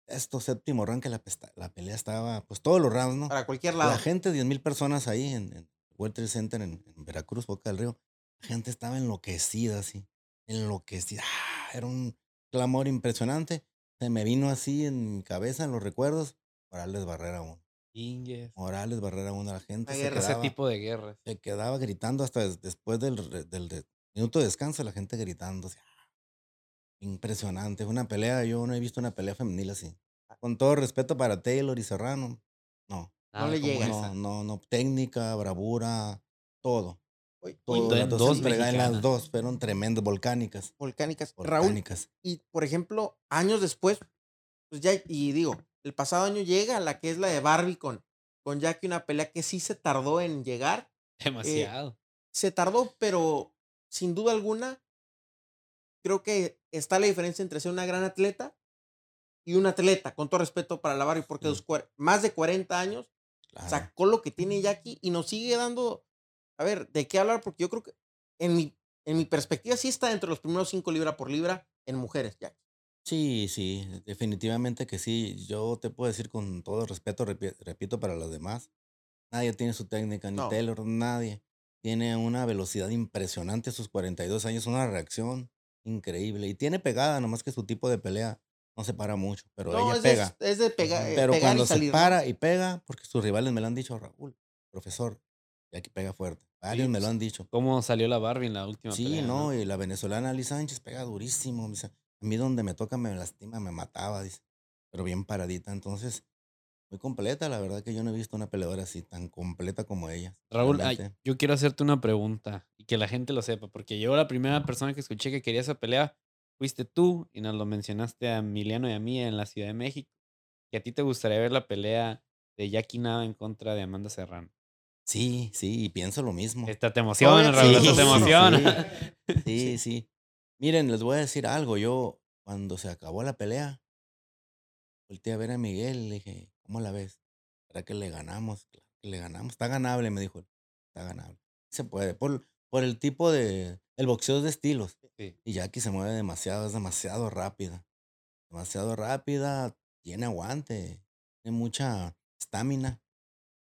esto séptimo round que la, la pelea estaba, pues todos los rounds, ¿no? Para cualquier lado. La gente, 10 mil personas ahí en, el World Trade Center en, Veracruz, Boca del Río. Gente estaba enloquecida así, enloquecida. ¡Ah! Era un clamor impresionante. Se me vino así en mi cabeza, en los recuerdos, para darles barrera aún. Morales, Barrera una la gente. se quedaba, ese tipo de guerras. Se quedaba gritando hasta después del, del, minuto de descanso, la gente gritando. Ah, impresionante. Una pelea, yo no he visto una pelea femenil así. Ah. Con todo respeto para Taylor y Serrano. No. no le llega. No, no, no. Técnica, bravura, todo. Todo en dos, en las dos fueron tremendas, volcánicas. Volcánicas. volcánicas. y por ejemplo, años después, pues ya, y digo, el pasado año llega la que es la de Barbie con, con Jackie, una pelea que sí se tardó en llegar. Eh, Demasiado. se tardó, pero sin duda alguna, creo que está la diferencia entre ser una gran atleta y un atleta, con todo respeto para la Barbie, porque más de 40 años sacó lo que tiene Jackie y nos sigue dando, a ver, ¿de qué hablar? Porque yo creo que en mi, en mi perspectiva sí está entre los primeros cinco libra por libra en mujeres, Jackie. Sí, sí, definitivamente que sí. Yo te puedo decir con todo respeto, repito, para los demás, nadie tiene su técnica, ni Taylor, nadie. Tiene una velocidad impresionante a sus 42 años, una reacción increíble. Y tiene pegada, nomás que su tipo de pelea no se para mucho, pero ella pega. Es, de pega, eh, pero cuando se para y pega, porque sus rivales me lo han dicho, Raúl, profesor, y aquí pega fuerte. Varios me lo han dicho. ¿Cómo salió la Barbie en la última Sí, no, y la venezolana Liz Sánchez pega durísimo. Dice, a mí donde me toca me lastima, me mataba, dice. Pero bien paradita. Entonces, muy completa. La verdad que yo no he visto una peleadora así tan completa como ella. Raúl, yo quiero hacerte una pregunta y que la gente lo sepa, porque yo la primera persona que escuché que quería esa pelea fuiste tú y nos lo mencionaste a Emiliano y a mí en la Ciudad de México. Que a ti te gustaría ver la pelea de Jackie Nava en contra de Amanda Serrano. Sí, sí, y pienso lo mismo. Esta te emociona, Raúl, esta te emociona. Sí, sí, Miren, les voy a decir algo. Yo, cuando se acabó la pelea, volteé a ver a Miguel y le dije, ¿cómo la ves? ¿Para que le ganamos? Que le ganamos. Está ganable, me dijo. Está ganable. Se puede. Por, por el tipo de. El boxeo es de estilos. Y Jackie se mueve demasiado, es demasiado rápida. Demasiado rápida, tiene aguante, tiene mucha estamina.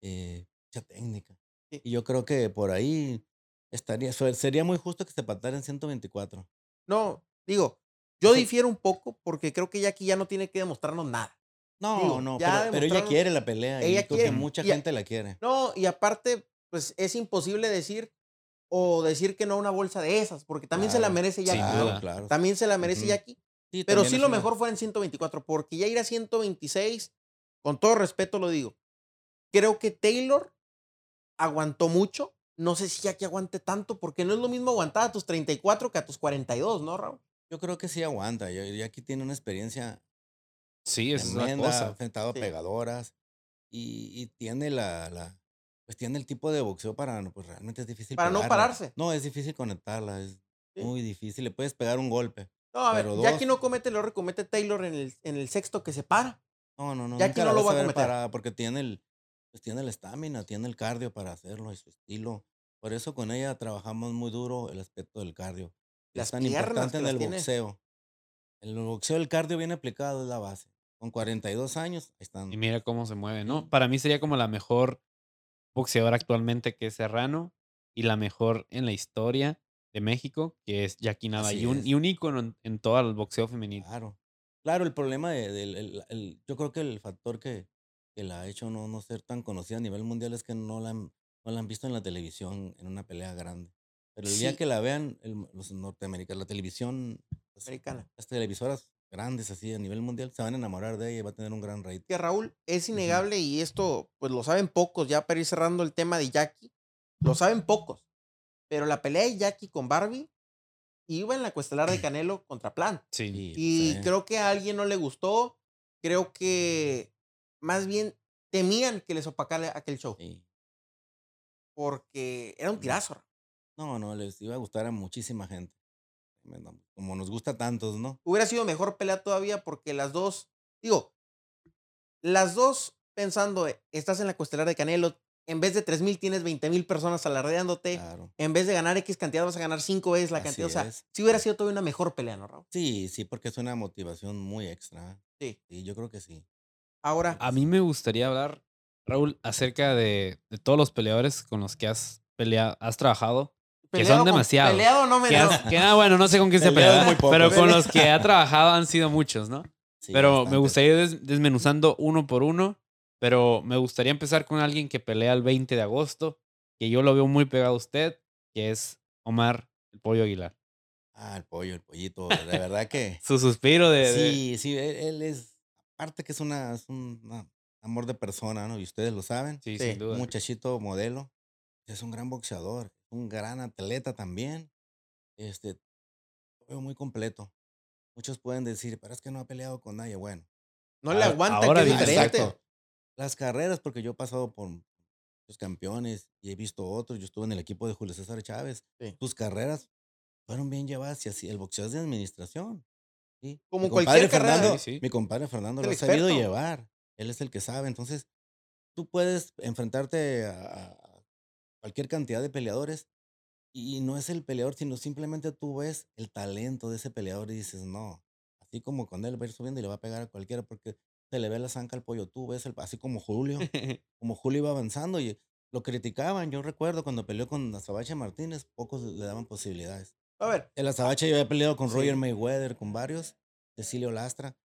Eh, técnica. Y yo creo que por ahí estaría, sería muy justo que se patara en 124. No, digo, yo difiero un poco porque creo que ella aquí ya no tiene que demostrarnos nada. No, no, pero, ella quiere la pelea. Ella y quiere. mucha gente la quiere. No, y aparte, pues es imposible decir o decir que no a una bolsa de esas, porque también se la merece Jackie. Claro, claro. También se la merece Jackie. pero sí lo mejor fue en 124, porque ya ir a 126, con todo respeto lo digo, creo que Taylor aguantó mucho. No sé si Jackie aguante tanto, porque no es lo mismo aguantar a tus 34 que a tus 42, ¿no, Raúl? Yo creo que sí aguanta. Jackie tiene una experiencia. Sí, es una cosa. Ha enfrentado a pegadoras y, tiene la, la, pues tiene el tipo de boxeo para, pues realmente es difícil. Para no pararse. No, es difícil conectarla, es muy difícil. Le puedes pegar un golpe. No, a ver, Jackie no comete el error comete Taylor en el, en el sexto que se para. No, no, no. Jackie no lo va a cometer. porque tiene el, pues tiene la estamina, tiene el cardio para hacerlo y su estilo. Por eso con ella trabajamos muy duro el aspecto del cardio. es tan importante en el boxeo. En el boxeo el cardio bien aplicado es la base. Con 42 años, ahí están. Y mira cómo se mueve, ¿no? Para mí sería como la mejor boxeadora actualmente que es Serrano y la mejor en la historia de México, que es Jackie y un, y un, ícono en, todo el boxeo femenino. Claro. Claro, el problema de, yo creo que el factor que, que la ha hecho no, no ser tan conocida a nivel mundial es que no la, han, no la han visto en la televisión en una pelea grande. Pero el día que la vean los norteamericanos, la televisión pues, americana, las televisoras grandes así a nivel mundial se van a enamorar de ella y va a tener un gran rating. Que Raúl, es innegable y esto pues lo saben pocos, ya para ir cerrando el tema de Jackie, lo saben pocos. Pero la pelea de Jackie con Barbie iba en la cuestelar de Canelo contra Plan. Sí. Y creo que a alguien no le gustó. Creo que más bien temían que les opacara aquel show. Porque era un tirazo. No, no, les iba a gustar a muchísima gente. Como nos gusta tantos, ¿no? Hubiera sido mejor pelea todavía porque las dos, digo, las dos pensando, eh, estás en la costelera de Canelo, en vez de 3 mil tienes 20 mil personas alardeándote. En vez de ganar X cantidad vas a ganar 5 veces la cantidad. O sea, si hubiera sido todavía una mejor pelea, ¿no, Raúl? Sí, sí, porque es una motivación muy extra. Sí. Sí, yo creo que sí. Ahora. A mí me gustaría hablar, Raúl, acerca de, todos los peleadores con los que has peleado, has trabajado. que son demasiados. Peleado no me que, que ah, bueno, no sé con quién se peleado, pero con los que ha trabajado han sido muchos, ¿no? pero me gustaría ir desmenuzando uno por uno. Pero me gustaría empezar con alguien que pelea el 20 de agosto, que yo lo veo muy pegado a usted, que es Omar el Pollo Aguilar. Ah, el pollo, el pollito, de verdad que. Su suspiro de. Sí, sí, él es aparte que es, una, un amor de persona, ¿no? Y ustedes lo saben. Sí, sin duda. Un muchachito modelo. Es un gran boxeador, un gran atleta también. Este, lo veo muy completo. Muchos pueden decir, pero es que no ha peleado con nadie. Bueno. No le aguanta, ahora que diferente. Las carreras, porque yo he pasado por los campeones y he visto otros. Yo estuve en el equipo de Julio César Chávez. Tus carreras fueron bien llevadas y así. El boxeo es de administración. Como mi cualquier Fernando, Mi compadre Fernando lo ha sabido llevar. Él es el que sabe. Entonces, tú puedes enfrentarte a cualquier cantidad de peleadores y no es el peleador, sino simplemente tú ves el talento de ese peleador y dices, no, así como con él va a ir subiendo y le va a pegar a cualquiera porque se le ve la zanca al pollo. Tú ves, el, así como Julio, como Julio iba avanzando y lo criticaban. Yo recuerdo cuando peleó con Azabache Martínez, pocos le daban posibilidades. A ver. El Azabache yo había peleado con Roger Mayweather, con varios, Cecilio Lastra.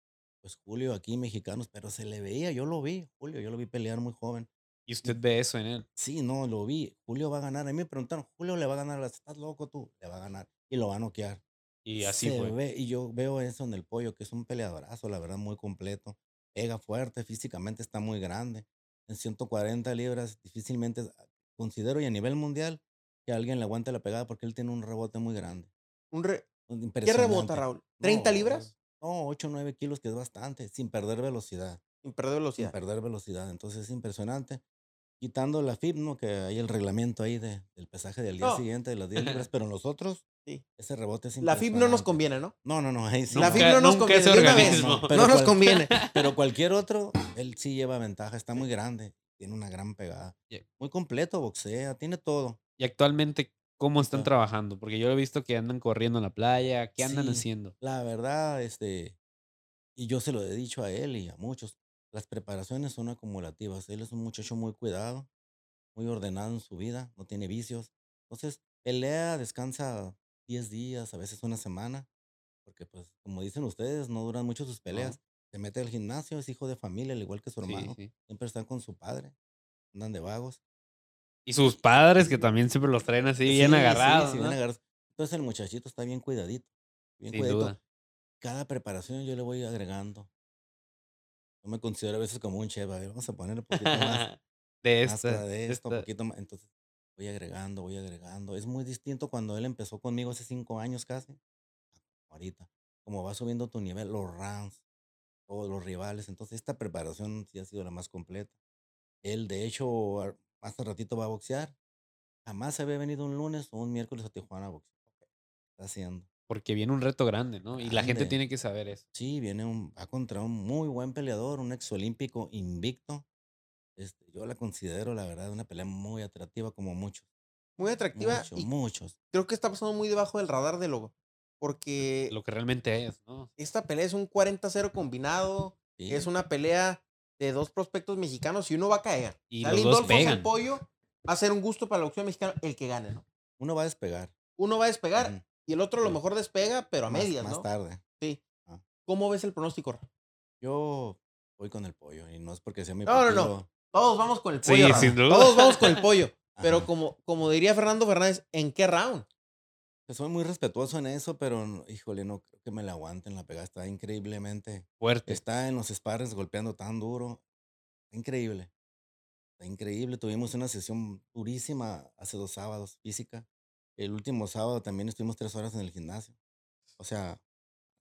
pues Julio aquí, mexicanos, pero se le veía, yo lo vi, Julio, yo lo vi pelear muy joven. ¿Y usted ve eso en él? Sí, no, lo vi. Julio va a ganar. A mí me preguntaron, Julio le va a ganar. ¿Estás loco tú? Le va a ganar. Y lo va a noquear. Y así se fue. Ve, y yo veo eso en el pollo, que es un peleadorazo, la verdad, muy completo. Pega fuerte, físicamente está muy grande. En 140 libras, difícilmente considero y a nivel mundial que alguien le aguante la pegada porque él tiene un rebote muy grande. Un ¿Qué rebota, Raúl? ¿30 libras? No, 8 o 9 kilos, que es bastante, sin perder velocidad. Sin perder velocidad. Sin perder velocidad. Entonces es impresionante. Quitando la FIB, ¿no? Que hay el reglamento ahí de, del pesaje del día siguiente de las 10 libras, pero nosotros, sí. ese rebote es La FIB no nos conviene, ¿no? No, no, no. sí. La FIB no nos conviene. No, no nos conviene. Pero cualquier otro, él sí lleva ventaja. Está muy grande. Tiene una gran pegada. Muy completo, boxea, tiene todo. Y actualmente, ¿Cómo están trabajando? Porque yo he visto que andan corriendo en la playa. ¿Qué andan haciendo? La verdad, este, y yo se lo he dicho a él y a muchos, las preparaciones son acumulativas. Él es un muchacho muy cuidado, muy ordenado en su vida, no tiene vicios. Entonces, pelea, descansa 10 días, a veces una semana, porque pues, como dicen ustedes, no duran mucho sus peleas. Se mete al gimnasio, es hijo de familia, al igual que su hermano. Siempre están con su padre, andan de vagos. Y sus padres, que también siempre los traen así bien agarrados. Sí, bien agarrados. Entonces el muchachito está bien cuidadito. Bien Sin Duda. Cada preparación yo le voy agregando. Yo me considero a veces como un chef. A ver, vamos a poner un poquito más. de esta. de esto, un poquito más. Entonces voy agregando, voy agregando. Es muy distinto cuando él empezó conmigo hace cinco años casi. Ahorita. Como va subiendo tu nivel, los rounds, todos los rivales. Entonces esta preparación sí ha sido la más completa. Él, de hecho, más ratito va a boxear. Jamás se había venido un lunes o un miércoles a Tijuana a boxear. Está haciendo. Porque viene un reto grande, ¿no? Y la gente tiene que saber eso. Sí, viene un, va contra un muy buen peleador, un exolímpico invicto. Este, yo la considero, la verdad, una pelea muy atractiva como muchos. Muy atractiva. Muchos, muchos. Creo que está pasando muy debajo del radar de lo. Porque. Lo que realmente es, ¿no? Esta pelea es un 40-0 combinado. Es una pelea de dos prospectos mexicanos y uno va a caer. Y los dos pegan. el pollo va a ser un gusto para la opción mexicana el que gane, ¿no? Uno va a despegar. Uno va a despegar y el otro a lo mejor despega, pero a medias, ¿no? Más tarde. Sí. Ah. ¿Cómo ves el pronóstico? Yo voy con el pollo y no es porque sea mi No, no, no. Todos vamos con el pollo. Sí, sin duda. Todos vamos con el pollo. Pero como, como diría Fernando Fernández, ¿en qué round? Soy muy respetuoso en eso, pero híjole, no creo que me la aguanten. La pegada está increíblemente fuerte. Está en los sparres golpeando tan duro. Increíble. Está increíble. Tuvimos una sesión durísima hace dos sábados, física. El último sábado también estuvimos tres horas en el gimnasio. O sea.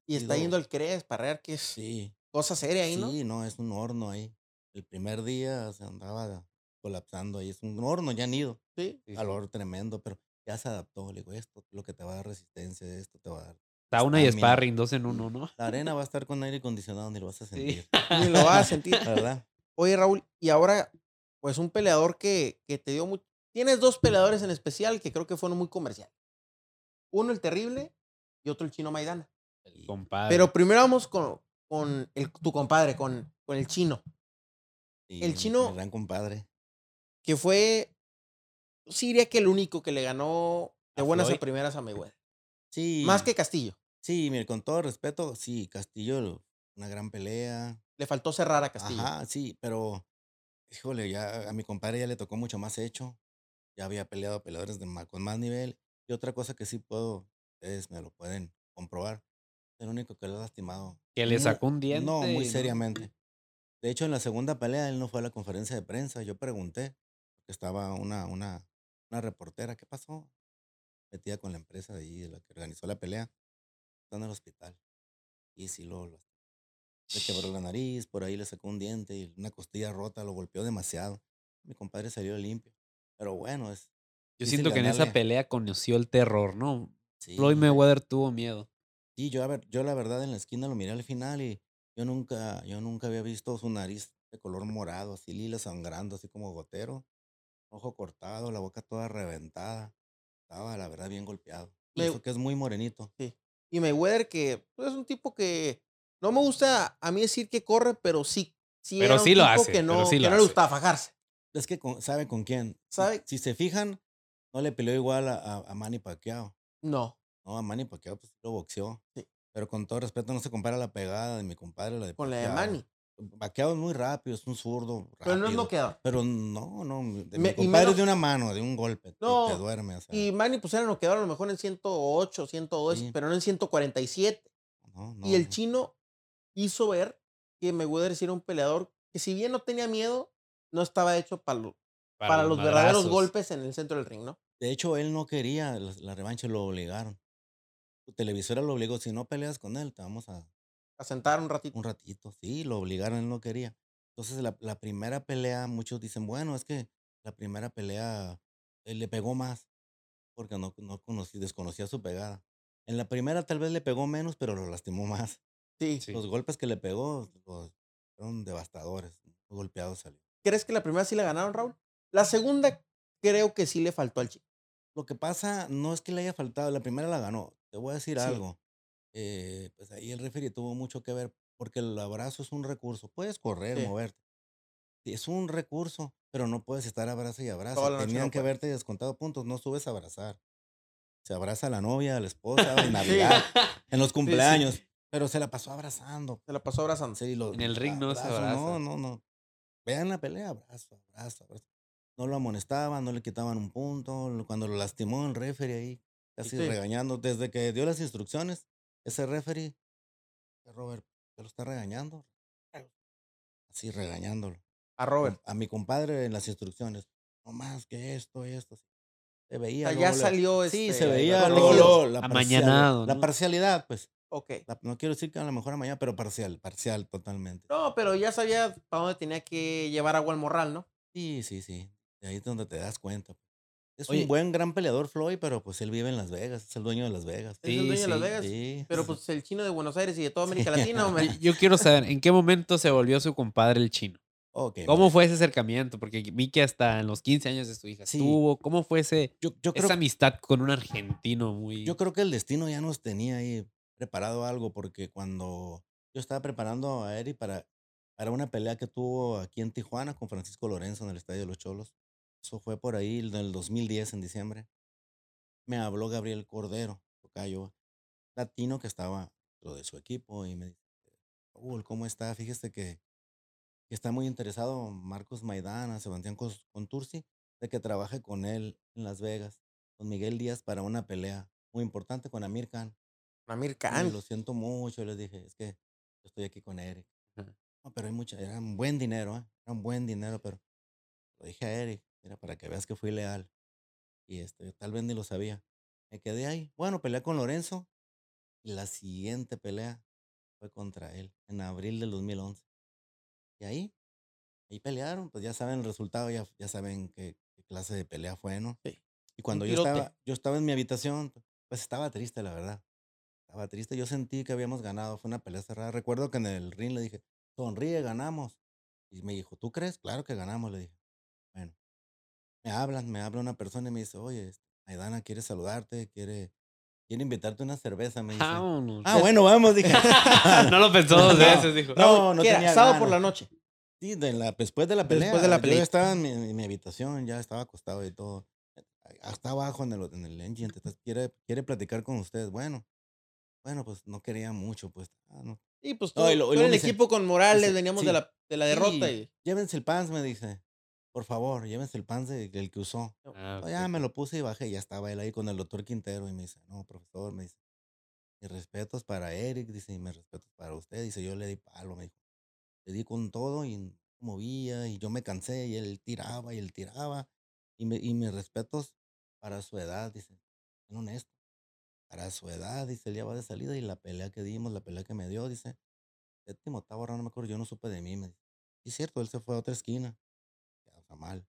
Y está yendo al CRES para ver que es sí. cosa seria ahí, ¿no? Sí, no, es un horno ahí. El primer día se andaba colapsando ahí. Es un horno ya nido. Sí. Calor tremendo, pero ya se adaptó. Le digo, esto lo que te va a dar resistencia, esto te va a dar. Sauna y sparring, dos en uno, ¿no? La arena va a estar con aire acondicionado, ni lo vas a sentir. ni lo vas a sentir. ¿Verdad? Oye, Raúl, y ahora, pues un peleador que, que te dio mucho. Tienes dos peleadores en especial que creo que fueron muy comerciales. Uno el terrible y otro el chino Maidana. El compadre. Pero primero vamos con, con el, tu compadre, con, con el chino. el chino. El gran compadre. Que fue sí diría que el único que le ganó de buenas a primeras a Mayweather. Sí. Más que Castillo. Sí, mire, con todo respeto, sí, Castillo, una gran pelea. Le faltó cerrar a Castillo. Ajá, sí, pero, híjole, ya a mi compadre ya le tocó mucho más hecho. Ya había peleado peleadores de con más nivel. Y otra cosa que sí puedo, ustedes me lo pueden comprobar, el único que le ha lastimado. Que le sacó un diente. No, muy seriamente. De hecho, en la segunda pelea él no fue a la conferencia de prensa. Yo pregunté, porque estaba una, una, una reportera, ¿qué pasó? Metida con la empresa de ahí, la que organizó la pelea. Está en el hospital. Y sí, lo, lo le quebró la nariz, por ahí le sacó un diente y una costilla rota, lo golpeó demasiado. Mi compadre salió limpio. Pero bueno, es. Yo siento que en esa pelea conoció el terror, ¿no? Sí. Floyd Mayweather tuvo miedo. Sí, yo, a ver, yo la verdad en la esquina lo miré al final y yo nunca, yo nunca había visto su nariz de color morado, así lila sangrando, así como gotero ojo cortado, la boca toda reventada. Estaba, la verdad, bien golpeado. eso que es muy morenito. Sí. Y Mayweather, que pues, es un tipo que no me gusta a mí decir que corre, pero sí. sí pero sí lo hace. Que no, que no le gusta fajarse. Es que sabe con quién. ¿Sabe? Si, se fijan, no le peleó igual a, a, Manny Pacquiao. No. No, a Manny Pacquiao pues lo boxeó. Sí. Pero con todo respeto, no se compara la pegada de mi compadre, la de Con la de Manny. Vaqueado es muy rápido, es un zurdo. Pero no es noqueado. Pero no, no. mi compadre es de una mano, de un golpe. No. Te duerme. Y Manny, pues era noqueado a lo mejor en 108, 102, pero no en 147. y el chino hizo ver que Mayweather era un peleador que, si bien no tenía miedo, no estaba hecho para, para, los, verdaderos golpes en el centro del ring, ¿no? De hecho, él no quería la, revancha, lo obligaron. Su televisora lo obligó: si no peleas con él, te vamos a a sentar un ratito. Un ratito, sí, lo obligaron, él no quería. Entonces, la, la primera pelea, muchos dicen, bueno, es que la primera pelea él le pegó más porque no, no conocí, desconocía su pegada. En la primera tal vez le pegó menos, pero lo lastimó más. Sí. Los golpes que le pegó fueron devastadores. Golpeados salió. ¿Crees que la primera sí la ganaron, Raúl? La segunda creo que sí le faltó al chico. Lo que pasa no es que le haya faltado, la primera la ganó. Te voy a decir algo. Eh, pues ahí el referee tuvo mucho que ver porque el abrazo es un recurso. Puedes correr, moverte. Es un recurso, pero no puedes estar abrazo y abrazo. Tenían que verte descontado puntos, no subes a abrazar. Se abraza a la novia, a la esposa, en Navidad, en los cumpleaños. Pero se la pasó abrazando. Se la pasó abrazando. en el ring no se abraza. No, no, no. Vean la pelea, abrazo, abrazo, abrazo. No lo amonestaban, no le quitaban un punto. Cuando lo lastimó el referee ahí, casi regañando. Desde que dio las instrucciones, ese referee, Robert, te lo está regañando. Así regañándolo. A Robert. A, mi compadre en las instrucciones. No más que esto, esto. Se veía. ya salió Sí, este, se veía luego, la, parcialidad, la parcialidad, pues. Ok. no quiero decir que a lo mejor a mañana, pero parcial, parcial totalmente. No, pero ya sabía para dónde tenía que llevar agua al morral, ¿no? Sí, sí, sí. De ahí es donde te das cuenta. Es un buen, gran peleador Floyd, pero pues él vive en Las Vegas, es el dueño de Las Vegas. es el dueño de Las Vegas. Pero pues el chino de Buenos Aires y de toda América Latina, Yo quiero saber, ¿en qué momento se volvió su compadre el chino? ¿Cómo fue ese acercamiento? Porque vi que hasta en los 15 años de su hija estuvo. ¿Cómo fue ese, yo, esa amistad con un argentino muy... Yo creo que el destino ya nos tenía ahí preparado algo, porque cuando yo estaba preparando a Eric para, para una pelea que tuvo aquí en Tijuana con Francisco Lorenzo en el Estadio de los Cholos, eso fue por ahí en el 2010, en diciembre. Me habló Gabriel Cordero, tocayo latino que estaba dentro de su equipo y me dice, Raúl, ¿cómo está? Fíjese que, está muy interesado Marcos Maidana, Sebastián Contursi, de que trabaje con él en Las Vegas, con Miguel Díaz para una pelea muy importante con Amir Khan. Amir Khan. lo siento mucho, les dije, es que yo estoy aquí con Eric. No, pero hay mucha, era un buen dinero, ¿eh? era un buen dinero, pero lo dije a Eric, Mira, para que veas que fui leal. Y este, tal vez ni lo sabía. Me quedé ahí. Bueno, peleé con Lorenzo. Y la siguiente pelea fue contra él, en abril del 2011. Y ahí, ahí pelearon. Pues ya saben el resultado, ya, ya saben qué, clase de pelea fue, ¿no? Sí. Y cuando yo estaba, yo estaba en mi habitación, pues estaba triste, la verdad. Estaba triste. Yo sentí que habíamos ganado. Fue una pelea cerrada. Recuerdo que en el ring le dije, sonríe, ganamos. Y me dijo, ¿tú crees? Claro que ganamos, le dije. Me hablan, me habla una persona y me dice, oye, este, Aidana quiere saludarte, quiere, quiere invitarte una cerveza, me dice. Ah, bueno, vamos, dije. no lo pensó dos veces, dijo. No, no tenía sábado por la noche. Sí, de la, después de la pelea. Después de la pelea. Yo estaba en mi, habitación, ya estaba acostado y todo. Hasta abajo en el, en el engine, quiere, quiere platicar con ustedes. Bueno, bueno, pues no quería mucho, pues. Ah, no. Y pues tú, el equipo con Morales, veníamos de, la, de la derrota. y... Llévense el pants, me dice por favor, llévense el pan del que usó. Ah, ya me lo puse y bajé, ya estaba él ahí con el doctor Quintero y me dice, no, profesor, me dice, mis respetos para Eric, dice, y mis respetos para usted, dice, yo le di palo, me dijo, le di con todo y movía y yo me cansé y él tiraba y él tiraba y, me, y mis respetos para su edad, dice, en honesto, para su edad, dice, él ya va de salida y la pelea que dimos, la pelea que me dio, dice, séptimo, octavo no me acuerdo, yo no supe de mí, me dice, y cierto, él se fue a otra esquina mal.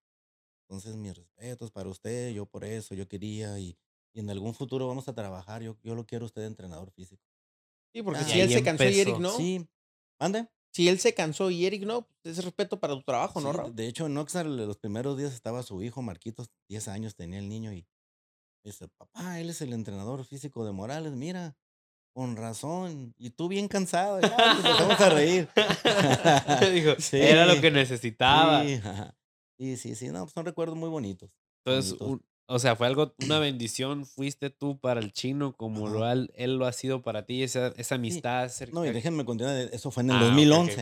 Entonces, mis respetos para usted, yo por eso, yo quería y, y en algún futuro vamos a trabajar. Yo, yo lo quiero usted entrenador físico. Sí, porque si él se cansó y Eric no. Sí, mande. Si él se cansó y Eric no, pues, es respeto para tu trabajo, ¿no, De hecho, en Oxar, los primeros días estaba su hijo, Marquitos, 10 años tenía el niño y dice, papá, él es el entrenador físico de Morales, mira, con razón. Y tú bien cansado, ya, vamos a reír. Dijo, era lo que necesitaba. Sí, Sí, sí, sí, no, son recuerdos muy bonitos. Entonces, O sea, fue algo, una bendición, fuiste tú para el chino como lo, él, lo ha sido para ti, esa, esa amistad. No, y déjenme continuar, eso fue en el 2011. Ah,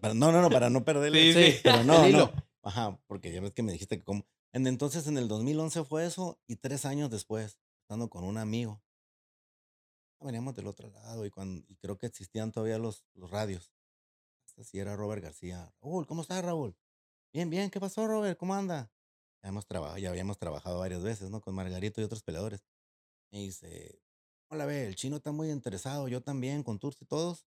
perdón, no, no, no, para no perderle. sí, sí. Pero no, no. Ajá, porque ya ves que me dijiste que como... entonces, en el 2011 fue eso, y tres años después, estando con un amigo, veníamos del otro lado, y, cuando, y creo que existían todavía los, los radios. Así era Robert García. Raúl, ¿cómo estás, Raúl? Bien, bien, ¿qué pasó, Robert? ¿Cómo anda? Ya, hemos trabajado, ya habíamos trabajado varias veces, ¿no? Con Margarito y otros peleadores. Me dice, hola, ve, el chino está muy interesado, yo también, con Tursi y todos,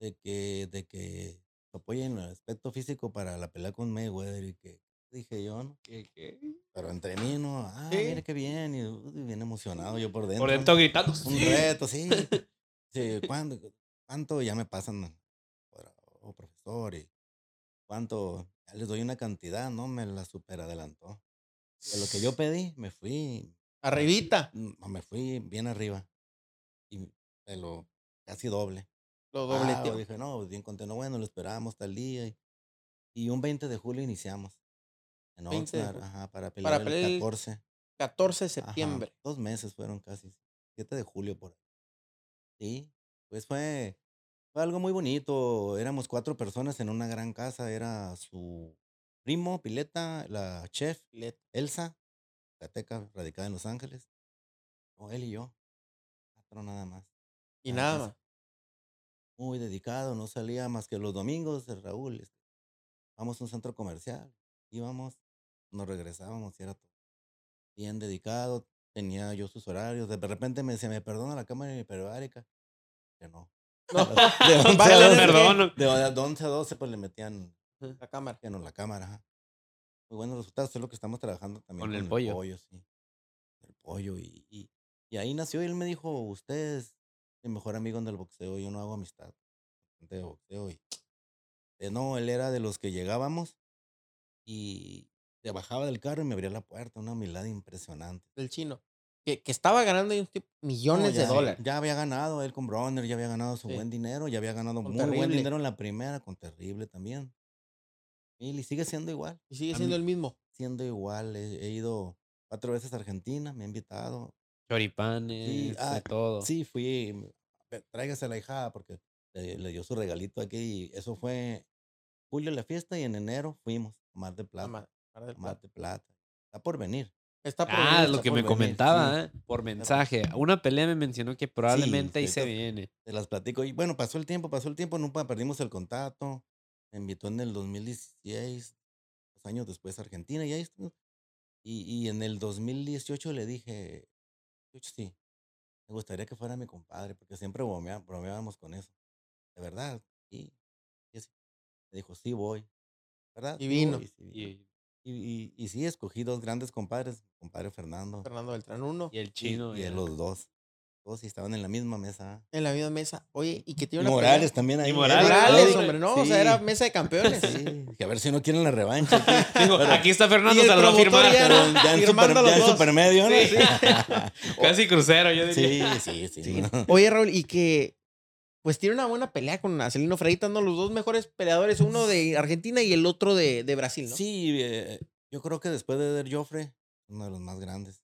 de que, de que apoyen el aspecto físico para la pelea con Mayweather y que dije yo, ¿no? ¿Qué, qué? Pero entre mí, ¿no? Ah, mire qué bien, y bien emocionado yo por dentro. Por dentro gritando. Un reto, sí. sí ¿cuándo, ¿Cuánto ya me pasan, oh, profesor? ¿Y cuánto? Les doy una cantidad, ¿no? Me la super adelantó. De lo que yo pedí, me fui. Arribita. Mm, me fui bien arriba. Y de lo casi doble. Lo doble. Ah, dije, no, pues, bien contento. Bueno, lo esperábamos tal día. Y, un 20 de julio iniciamos. En Oxnard, ajá, para pelear para el 14. 14 de septiembre. dos meses fueron casi. 7 de julio por ahí. Sí, pues fue fue algo muy bonito. Éramos cuatro personas en una gran casa. Era su primo, Pileta, la chef, Elsa, cateca radicada en Los Ángeles. O él y yo. Cuatro nada más. Y nada más. Muy dedicado, no salía más que los domingos, de Raúl. Este, vamos a un centro comercial, íbamos, nos regresábamos y era todo. Bien dedicado, tenía yo sus horarios. De repente me decía, me perdona la cámara hiperbárica. Que no. No. De 11 a 12, a 12 pues le metían la cámara. No, la cámara. Muy buenos resultados, es lo que estamos trabajando también con, el, pollo. sí. El pollo. Y, y, y, ahí nació y él me dijo, usted es mi mejor amigo del boxeo, yo no hago amistad de boxeo. Y, eh, no, él era de los que llegábamos y se bajaba del carro y me abría la puerta, una humildad impresionante. El chino que, que estaba ganando millones de dólares. Ya había ganado él con Bronner, ya había ganado su buen dinero, ya había ganado muy buen dinero en la primera, con Terrible también. Y sigue siendo igual. Y sigue siendo el mismo. Siendo igual. He, ido cuatro veces a Argentina, me ha invitado. Choripanes, ah, todo. Sí, fui. Tráigase la hijada porque le, dio su regalito aquí. Y eso fue julio la fiesta y en enero fuimos a Mar de Plata. Mar, de Plata. Está por venir ah, lo que me comentaba ¿eh? por mensaje. Una pelea me mencionó que probablemente ahí se viene. Te las platico. Y bueno, pasó el tiempo, pasó el tiempo, nunca perdimos el contacto. Me invitó en el 2016, dos años después a Argentina, y ahí Y, y en el 2018 le dije, sí, me gustaría que fuera mi compadre, porque siempre bromeábamos con eso. De verdad. Y, y me dijo, sí voy. ¿Verdad? Y vino. y, y, y, sí, escogí dos grandes compadres, compadre Fernando. Fernando Beltrán uno. Y el chino. Y, los dos. Todos estaban en la misma mesa. En la misma mesa. Oye, y que tiene una. Morales también ahí. Y Morales, hombre, no, o sea, era mesa de campeones. Sí, que a ver si no quieren la revancha. Aquí, está Fernando, se lo firmar. Ya, ya, en, super, ya en supermedio, ¿no? Sí, Casi crucero, yo diría. Sí, sí, sí. Oye, Raúl, y que pues tiene una buena pelea con Acelino Freitas, ¿no? Los dos mejores peleadores, uno de Argentina y el otro de, de Brasil, ¿no? Sí, eh, yo creo que después de Der Joffre, uno de los más grandes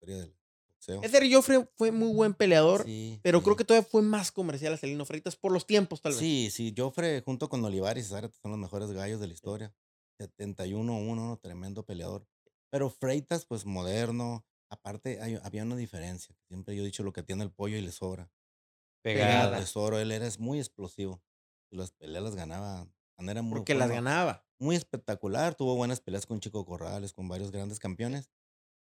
del boxeo. Eder Joffre fue muy buen peleador, pero creo que todavía fue más comercial Acelino Freitas por los tiempos, tal vez. Sí, sí, Joffre junto con Olivares y Zárate son los mejores gallos de la historia. 71-1, tremendo peleador. Pero Freitas, pues moderno. Aparte, había una diferencia. Siempre yo he dicho lo que tiene el pollo y le sobra. Pegada. Tesoro, él era muy explosivo. Y las peleas las ganaba manera muy Porque las ganaba. Muy espectacular. Tuvo buenas peleas con Chico Corrales, con varios grandes campeones.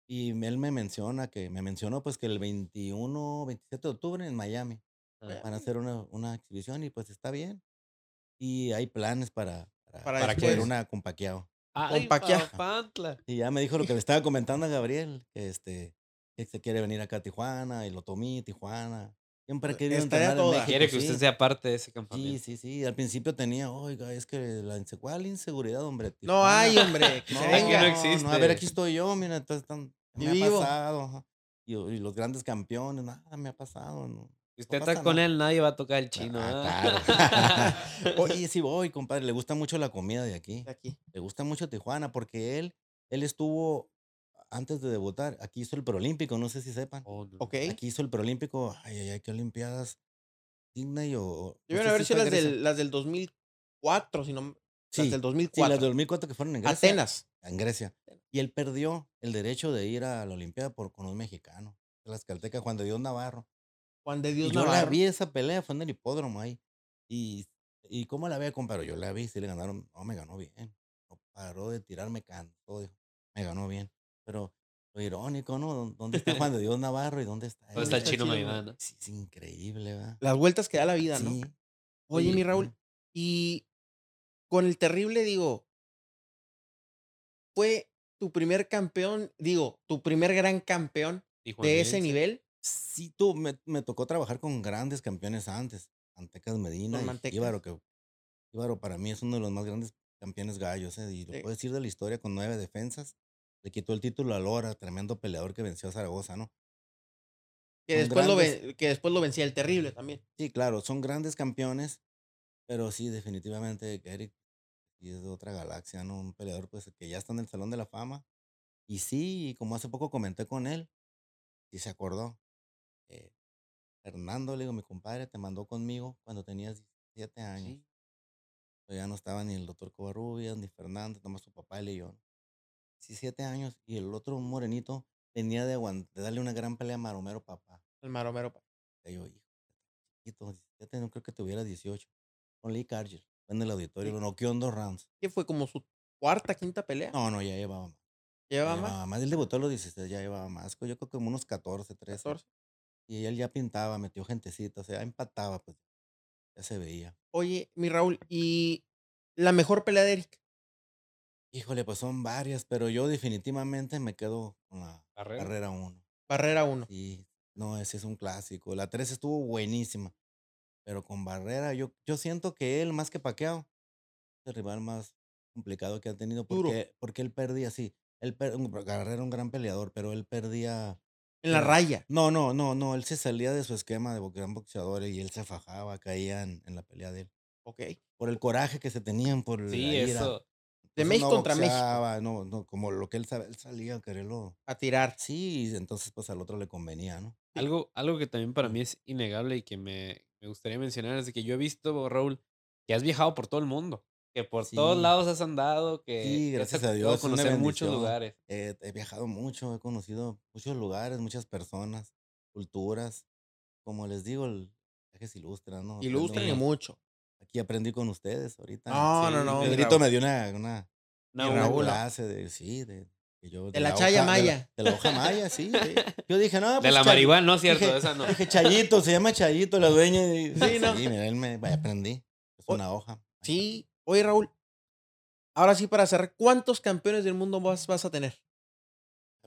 Y él me menciona que, me mencionó pues que el 21, 27 de octubre en Miami van a hacer una, una exhibición y pues está bien. Y hay planes para, para, para, que una con Paquiao. Ah, con Paquiao. Y ya me dijo lo que le estaba comentando a Gabriel, que este que se quiere venir acá a Tijuana y lo tomé Tijuana. Siempre he querido entrenar en México, Quiere que usted sea parte de ese campamento. Sí, sí, sí. Al principio tenía, oiga, es que la ¿cuál inseguridad, hombre? No hay, hombre. no, no existe. No, a ver, aquí estoy yo, mira, entonces me ha pasado. Y, los grandes campeones, nada me ha pasado. No. Si usted está con él, nadie va a tocar el chino. Ah, claro. Oye, sí voy, compadre. Le gusta mucho la comida de aquí. De aquí. Le gusta mucho Tijuana porque él, él estuvo antes de debutar, aquí hizo el Proolímpico, no sé si sepan. Oh, aquí hizo el Proolímpico. Ay, ay, ay, qué Olimpiadas. Disney o. Yo a ver si las del, las del 2004, si no. Sí, las del 2004. Sí, las del 2004 que fueron en Grecia. Atenas. En Grecia. Y él perdió el derecho de ir a la Olimpiada por, con un mexicano. Las Caltecas, Juan de Dios Navarro. Juan de Dios y Navarro. Yo la vi esa pelea, fue en el hipódromo ahí. Y, y cómo la había comparado, yo la vi, sí le ganaron. No, me ganó bien. No paró de tirarme canto, me ganó bien. Pero lo irónico, ¿no? ¿Dónde está Juan de Dios Navarro y dónde está ¿Dónde está el chino Maidana? Sí, es increíble, ¿verdad? Las vueltas que da la vida, ¿no? Oye, mi Raúl, y con el terrible, digo, fue tu primer campeón, digo, tu primer gran campeón de ese nivel. Sí, tú, me, me, tocó trabajar con grandes campeones antes. Antecas Medina y Íbaro, que Íbaro para mí es uno de los más grandes campeones gallos, ¿eh? y lo puedo decir de la historia con nueve defensas. Le quitó el título a Lora, tremendo peleador que venció a Zaragoza, ¿no? Que después, lo que después lo vencía el terrible también. Sí, claro, son grandes campeones, pero sí, definitivamente Eric y es de otra galaxia, ¿no? Un peleador pues que ya está en el Salón de la Fama. Y sí, como hace poco comenté con él, y se acordó. Eh, Fernando, le digo, mi compadre, te mandó conmigo cuando tenías 17 años. Ya no estaba ni el doctor Covarrubias, ni Fernando, nomás su papá y yo. 17 años y el otro morenito venía de, de darle una gran pelea a Maromero Papá. El Maromero Papá. Yo, hijo, chiquito, 17, no creo que tuviera 18. Con Lee Cargill, en el auditorio, lo noqueó en dos rounds. ¿Qué fue como su cuarta, quinta pelea? No, no, ya llevaba más. ¿Llevaba, más? más? Él debutó a los 16, ya llevaba más. Yo creo que como unos 14, 13. 14. Y él ya pintaba, metió gentecita, o sea, empataba, pues. Ya se veía. Oye, mi Raúl, ¿y la mejor pelea de Eric? Híjole, pues son varias, pero yo definitivamente me quedo con la carrera 1. Barrera 1. Sí, no, ese es un clásico. La 3 estuvo buenísima, pero con Barrera yo, yo siento que él, más que Paqueado, es el rival más complicado que ha tenido porque, porque él perdía, sí. Él per, Barrera era un gran peleador, pero él perdía en la raya. No, no, no, no. Él se salía de su esquema de gran boxeador y él se fajaba, caía en, la pelea de él. Ok. Por el coraje que se tenían, por sí, la ira. eso. De México contra México. No, no, como lo que él, sabe, él salía a quererlo. A tirar. Sí, entonces pues al otro le convenía, ¿no? Algo, algo que también para mí es innegable y que me, me gustaría mencionar es que yo he visto, Raúl, que has viajado por todo el mundo que por todos lados has andado, que sí, gracias a Dios, conocer muchos lugares. he viajado mucho, he conocido muchos lugares, muchas personas, culturas. Como les digo, el viaje se ilustra, ¿no? Ilustra y mucho. Aquí aprendí con ustedes ahorita. No, no, no. Pedrito me dio una, una, una, clase de, sí, de, yo, de, la, chaya maya. De la, hoja maya, sí, Yo dije, no, pues. De la marihuana, no, cierto, dije, esa no. Dije, Chayito, se llama Chayito, la dueña. Y, sí, no. Sí, mira, él me, aprendí. Es una hoja. Sí, Oye, Raúl, ahora sí para cerrar, ¿cuántos campeones del mundo vas, vas a tener?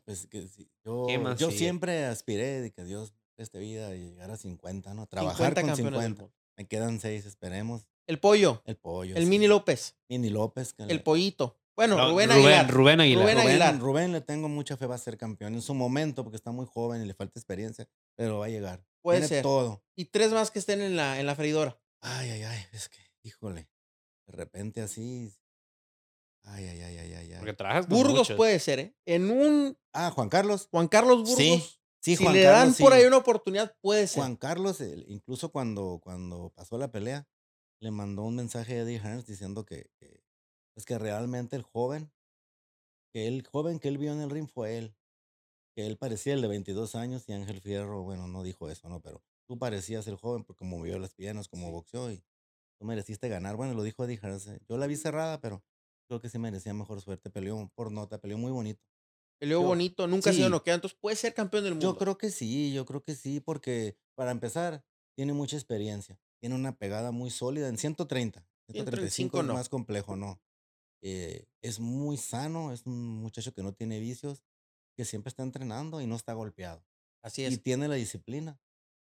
Pues que yo, yo siempre aspiré de que Dios este vida y llegar a 50, ¿no? Trabajar con 50. Me quedan 6, esperemos. El pollo. El pollo. El Mini López. Mini López. el pollito. Bueno, Rubén, Aguilar. Rubén Aguilar. Rubén Aguilar. Rubén, le tengo mucha fe, va a ser campeón en su momento porque está muy joven y le falta experiencia, pero va a llegar. Puede ser. todo. Y tres más que estén en la, en la freidora. Ay, ay, ay, es que, híjole. De repente así. Ay, ay, ay, ay, ay. Porque trabajas con Burgos puede ser, ¿eh? En un. Ah, Juan Carlos. Juan Carlos Burgos. Sí, sí si le dan por ahí una oportunidad, puede ser. Juan Carlos, incluso cuando, cuando pasó la pelea, le mandó un mensaje a Eddie Hearns diciendo que, que, pues que realmente el joven, que el joven que él vio en el ring fue él. Que él parecía el de 22 años y Ángel Fierro, bueno, no dijo eso, ¿no? Pero tú parecías el joven porque movió las piernas, como boxeó y tú mereciste ganar. Bueno, lo dijo Eddie Hearns. Yo la vi cerrada, pero creo que sí merecía mejor suerte. Peleó por nota, peleó muy bonito. Peleó bonito, nunca ha sido noqueado, entonces puede ser campeón del mundo. Yo creo que sí, yo creo que sí, porque para empezar, tiene mucha experiencia. Tiene una pegada muy sólida en 130. 135 es no. más complejo, ¿no? Eh, es muy sano, es un muchacho que no tiene vicios, que siempre está entrenando y no está golpeado. Así es. Y tiene la disciplina.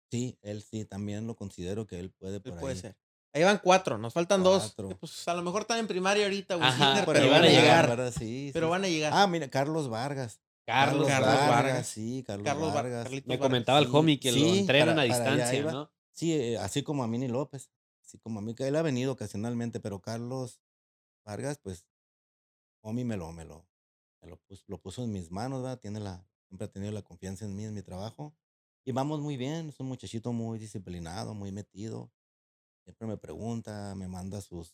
Sí, él sí, también lo considero que él puede por puede ahí. ser. Ahí van cuatro, nos faltan dos. Pues a lo mejor están en primaria ahorita, pero, van a llegar. pero van a llegar. Ah, mira, Carlos Vargas. Carlos, Vargas, Sí, Carlos, Vargas. Me comentaba el homie que lo entrenan a distancia, ¿no? Sí, eh, así como a Mini López. Así como a mí, que él ha venido ocasionalmente, pero Carlos Vargas, pues, homie me lo, me lo, lo, lo puso en mis manos, ¿verdad? Tiene la, siempre ha tenido la confianza en mí, en mi trabajo. Y vamos muy bien, es un muchachito muy disciplinado, muy metido. Siempre me pregunta, me manda sus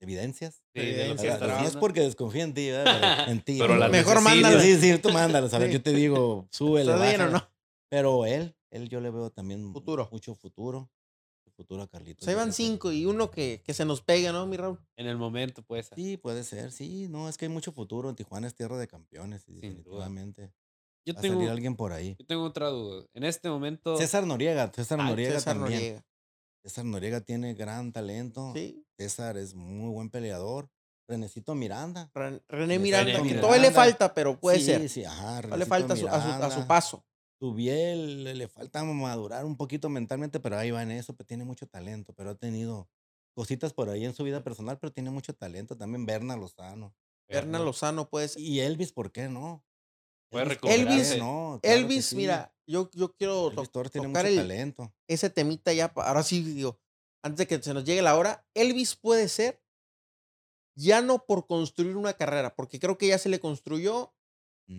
evidencias. Sí, evidencias no es porque desconfía en ti, ¿verdad? en ti. Pero mejor mándalo. Sí, sí, tú mándalo. A ver, yo te digo, súbele. Está no? Pero él, él yo le veo también futuro. mucho futuro. Futuro a Carlitos. Se van cinco y uno que, que se nos pegue, ¿no, mi Raúl? En el momento, puede ser. Sí, puede ser, sí. No, es que hay mucho futuro. En Tijuana es tierra de campeones, definitivamente. Yo tengo, a salir alguien por ahí. Yo tengo otra duda. En este momento. César Noriega. César ah, Noriega César también. Noriega. César Noriega tiene gran talento. Sí. César es muy buen peleador. Renecito Miranda. René Miranda, que todavía le falta, pero puede ser. Sí, sí, ajá. le falta a su, a su paso. Tubiel le, falta madurar un poquito mentalmente, pero ahí va en eso, pues tiene mucho talento, pero ha tenido cositas por ahí en su vida personal, pero tiene mucho talento. También Berna Lozano. Berna Lozano, pues. Y Elvis, ¿por qué no? Elvis, no, Elvis mira, yo, yo quiero tocar el, talento. ese temita ya, ahora sí digo, antes de que se nos llegue la hora, Elvis puede ser ya no por construir una carrera, porque creo que ya se le construyó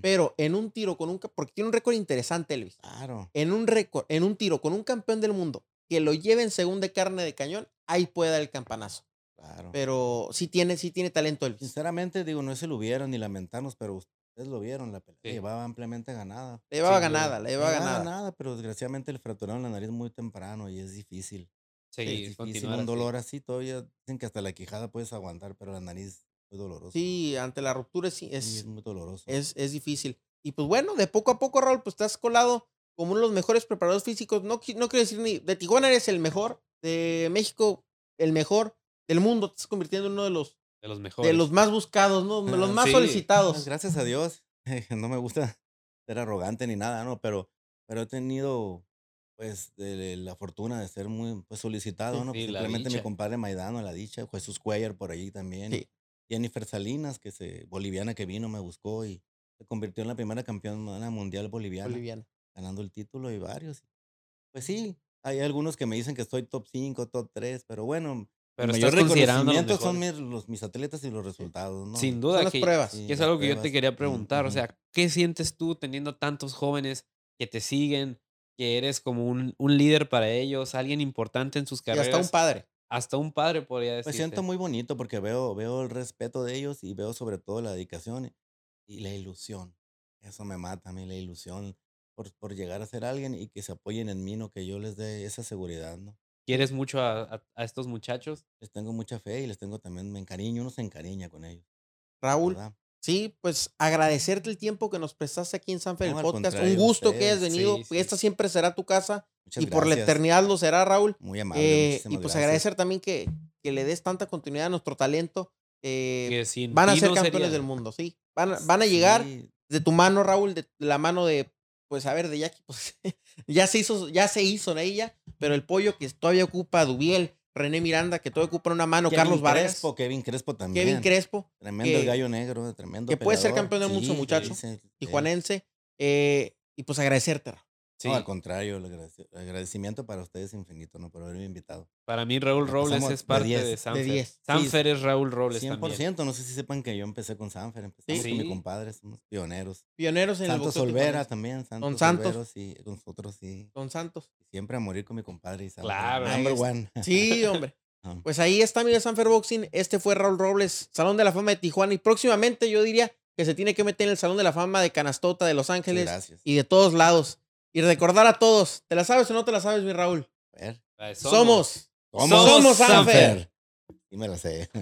pero en un tiro con un porque tiene un récord interesante Elvis. Claro. En un récord, en un tiro con un campeón del mundo que lo lleve en segunda carne de cañón, ahí puede dar el campanazo. Claro. Pero sí tiene, sí tiene talento Elvis. Sinceramente, digo, no se lo hubieron ni lamentarnos, pero ustedes lo vieron, la pelea llevaba ampliamente ganada. Le llevaba ganada, le llevaba ganada. ganada. Pero desgraciadamente le fracturaron la nariz muy temprano y es difícil. Sí, es difícil. Un dolor así. todavía dicen que hasta la quijada puedes aguantar, pero la nariz muy doloroso. Sí, ante la ruptura es, es, muy doloroso. Es, es difícil. Y pues bueno, de poco a poco, Raúl, pues estás colado como uno de los mejores preparadores físicos. No, no quiero decir ni de Tijuana eres el mejor, de México el mejor, del mundo te estás convirtiendo en uno de los, de los mejores. De los más buscados, ¿no? De los más solicitados. Gracias a Dios. No me gusta ser arrogante ni nada, ¿no? Pero, pero he tenido pues de la fortuna de ser muy pues, solicitado, ¿no? Pues, simplemente mi compadre Maidano, la dicha, Jesús Cuellar por allí también. Sí. Jennifer Salinas, que se, boliviana que vino, me buscó y se convirtió en la primera campeona mundial boliviana, ganando el título y varios. Pues sí, hay algunos que me dicen que estoy top 5, top 3, pero bueno, pero el mayor reconocimiento son mis, los, mis atletas y los resultados, ¿no? Sin duda. Son las pruebas. que es algo que yo te quería preguntar. O sea, ¿qué sientes tú teniendo tantos jóvenes que te siguen, que eres como un, un líder para ellos, alguien importante en sus carreras? Y hasta un padre. Hasta un padre podría decir. Me siento muy bonito porque veo, veo el respeto de ellos y veo sobre todo la dedicación y la ilusión. Eso me mata a mí, la ilusión por, por llegar a ser alguien y que se apoyen en mí, no que yo les dé esa seguridad, ¿no? ¿Quieres mucho a, a, estos muchachos? Les tengo mucha fe y les tengo también, me encariño, uno se encariña con ellos. Raúl, Sí, pues agradecerte el tiempo que nos prestaste aquí en Sanfer el podcast. Un gusto que hayas venido. Esta siempre será tu casa y por la eternidad lo será, Raúl. Muy amable. Eh, y pues agradecer también que, que, le des tanta continuidad a nuestro talento. Eh, van a ser campeones del mundo, sí. Van, van a llegar de tu mano, Raúl, de la mano de, pues a ver, de Jackie, pues ya se hizo, ya se hizo en ella, pero el pollo que todavía ocupa Dubiel, René Miranda, que todo ocupa una mano, Carlos. Crespo, Kevin Crespo también. Kevin Crespo. Tremendo el gallo negro, tremendo. Que puede ser campeón del mundo, muchacho. y juanense. Eh, y pues agradecerte, Sí. No, al contrario, el agradecimiento para ustedes infinito, ¿no? Por haberme invitado. Para mí, Raúl Robles es parte de, Sanfer. Sanfer es Raúl Robles 100%, no sé si sepan que yo empecé con Sanfer, empezamos con mi compadre, somos pioneros. Pioneros en Santos el Olvera también, Santos Con Santos. sí, con nosotros sí. Con Santos. Siempre a morir con mi compadre y Claro. Number one. Sí, hombre. Pues ahí está mi Sanfer Boxing. Este fue Raúl Robles, Salón de la Fama de Tijuana. Y próximamente yo diría que se tiene que meter en el Salón de la Fama de Canastota de Los Ángeles y de todos lados. Y recordar a todos, ¿te la sabes o no te la sabes, mi Raúl? A ver. Somos. Somos, somos, Sanfer. Y me la sé.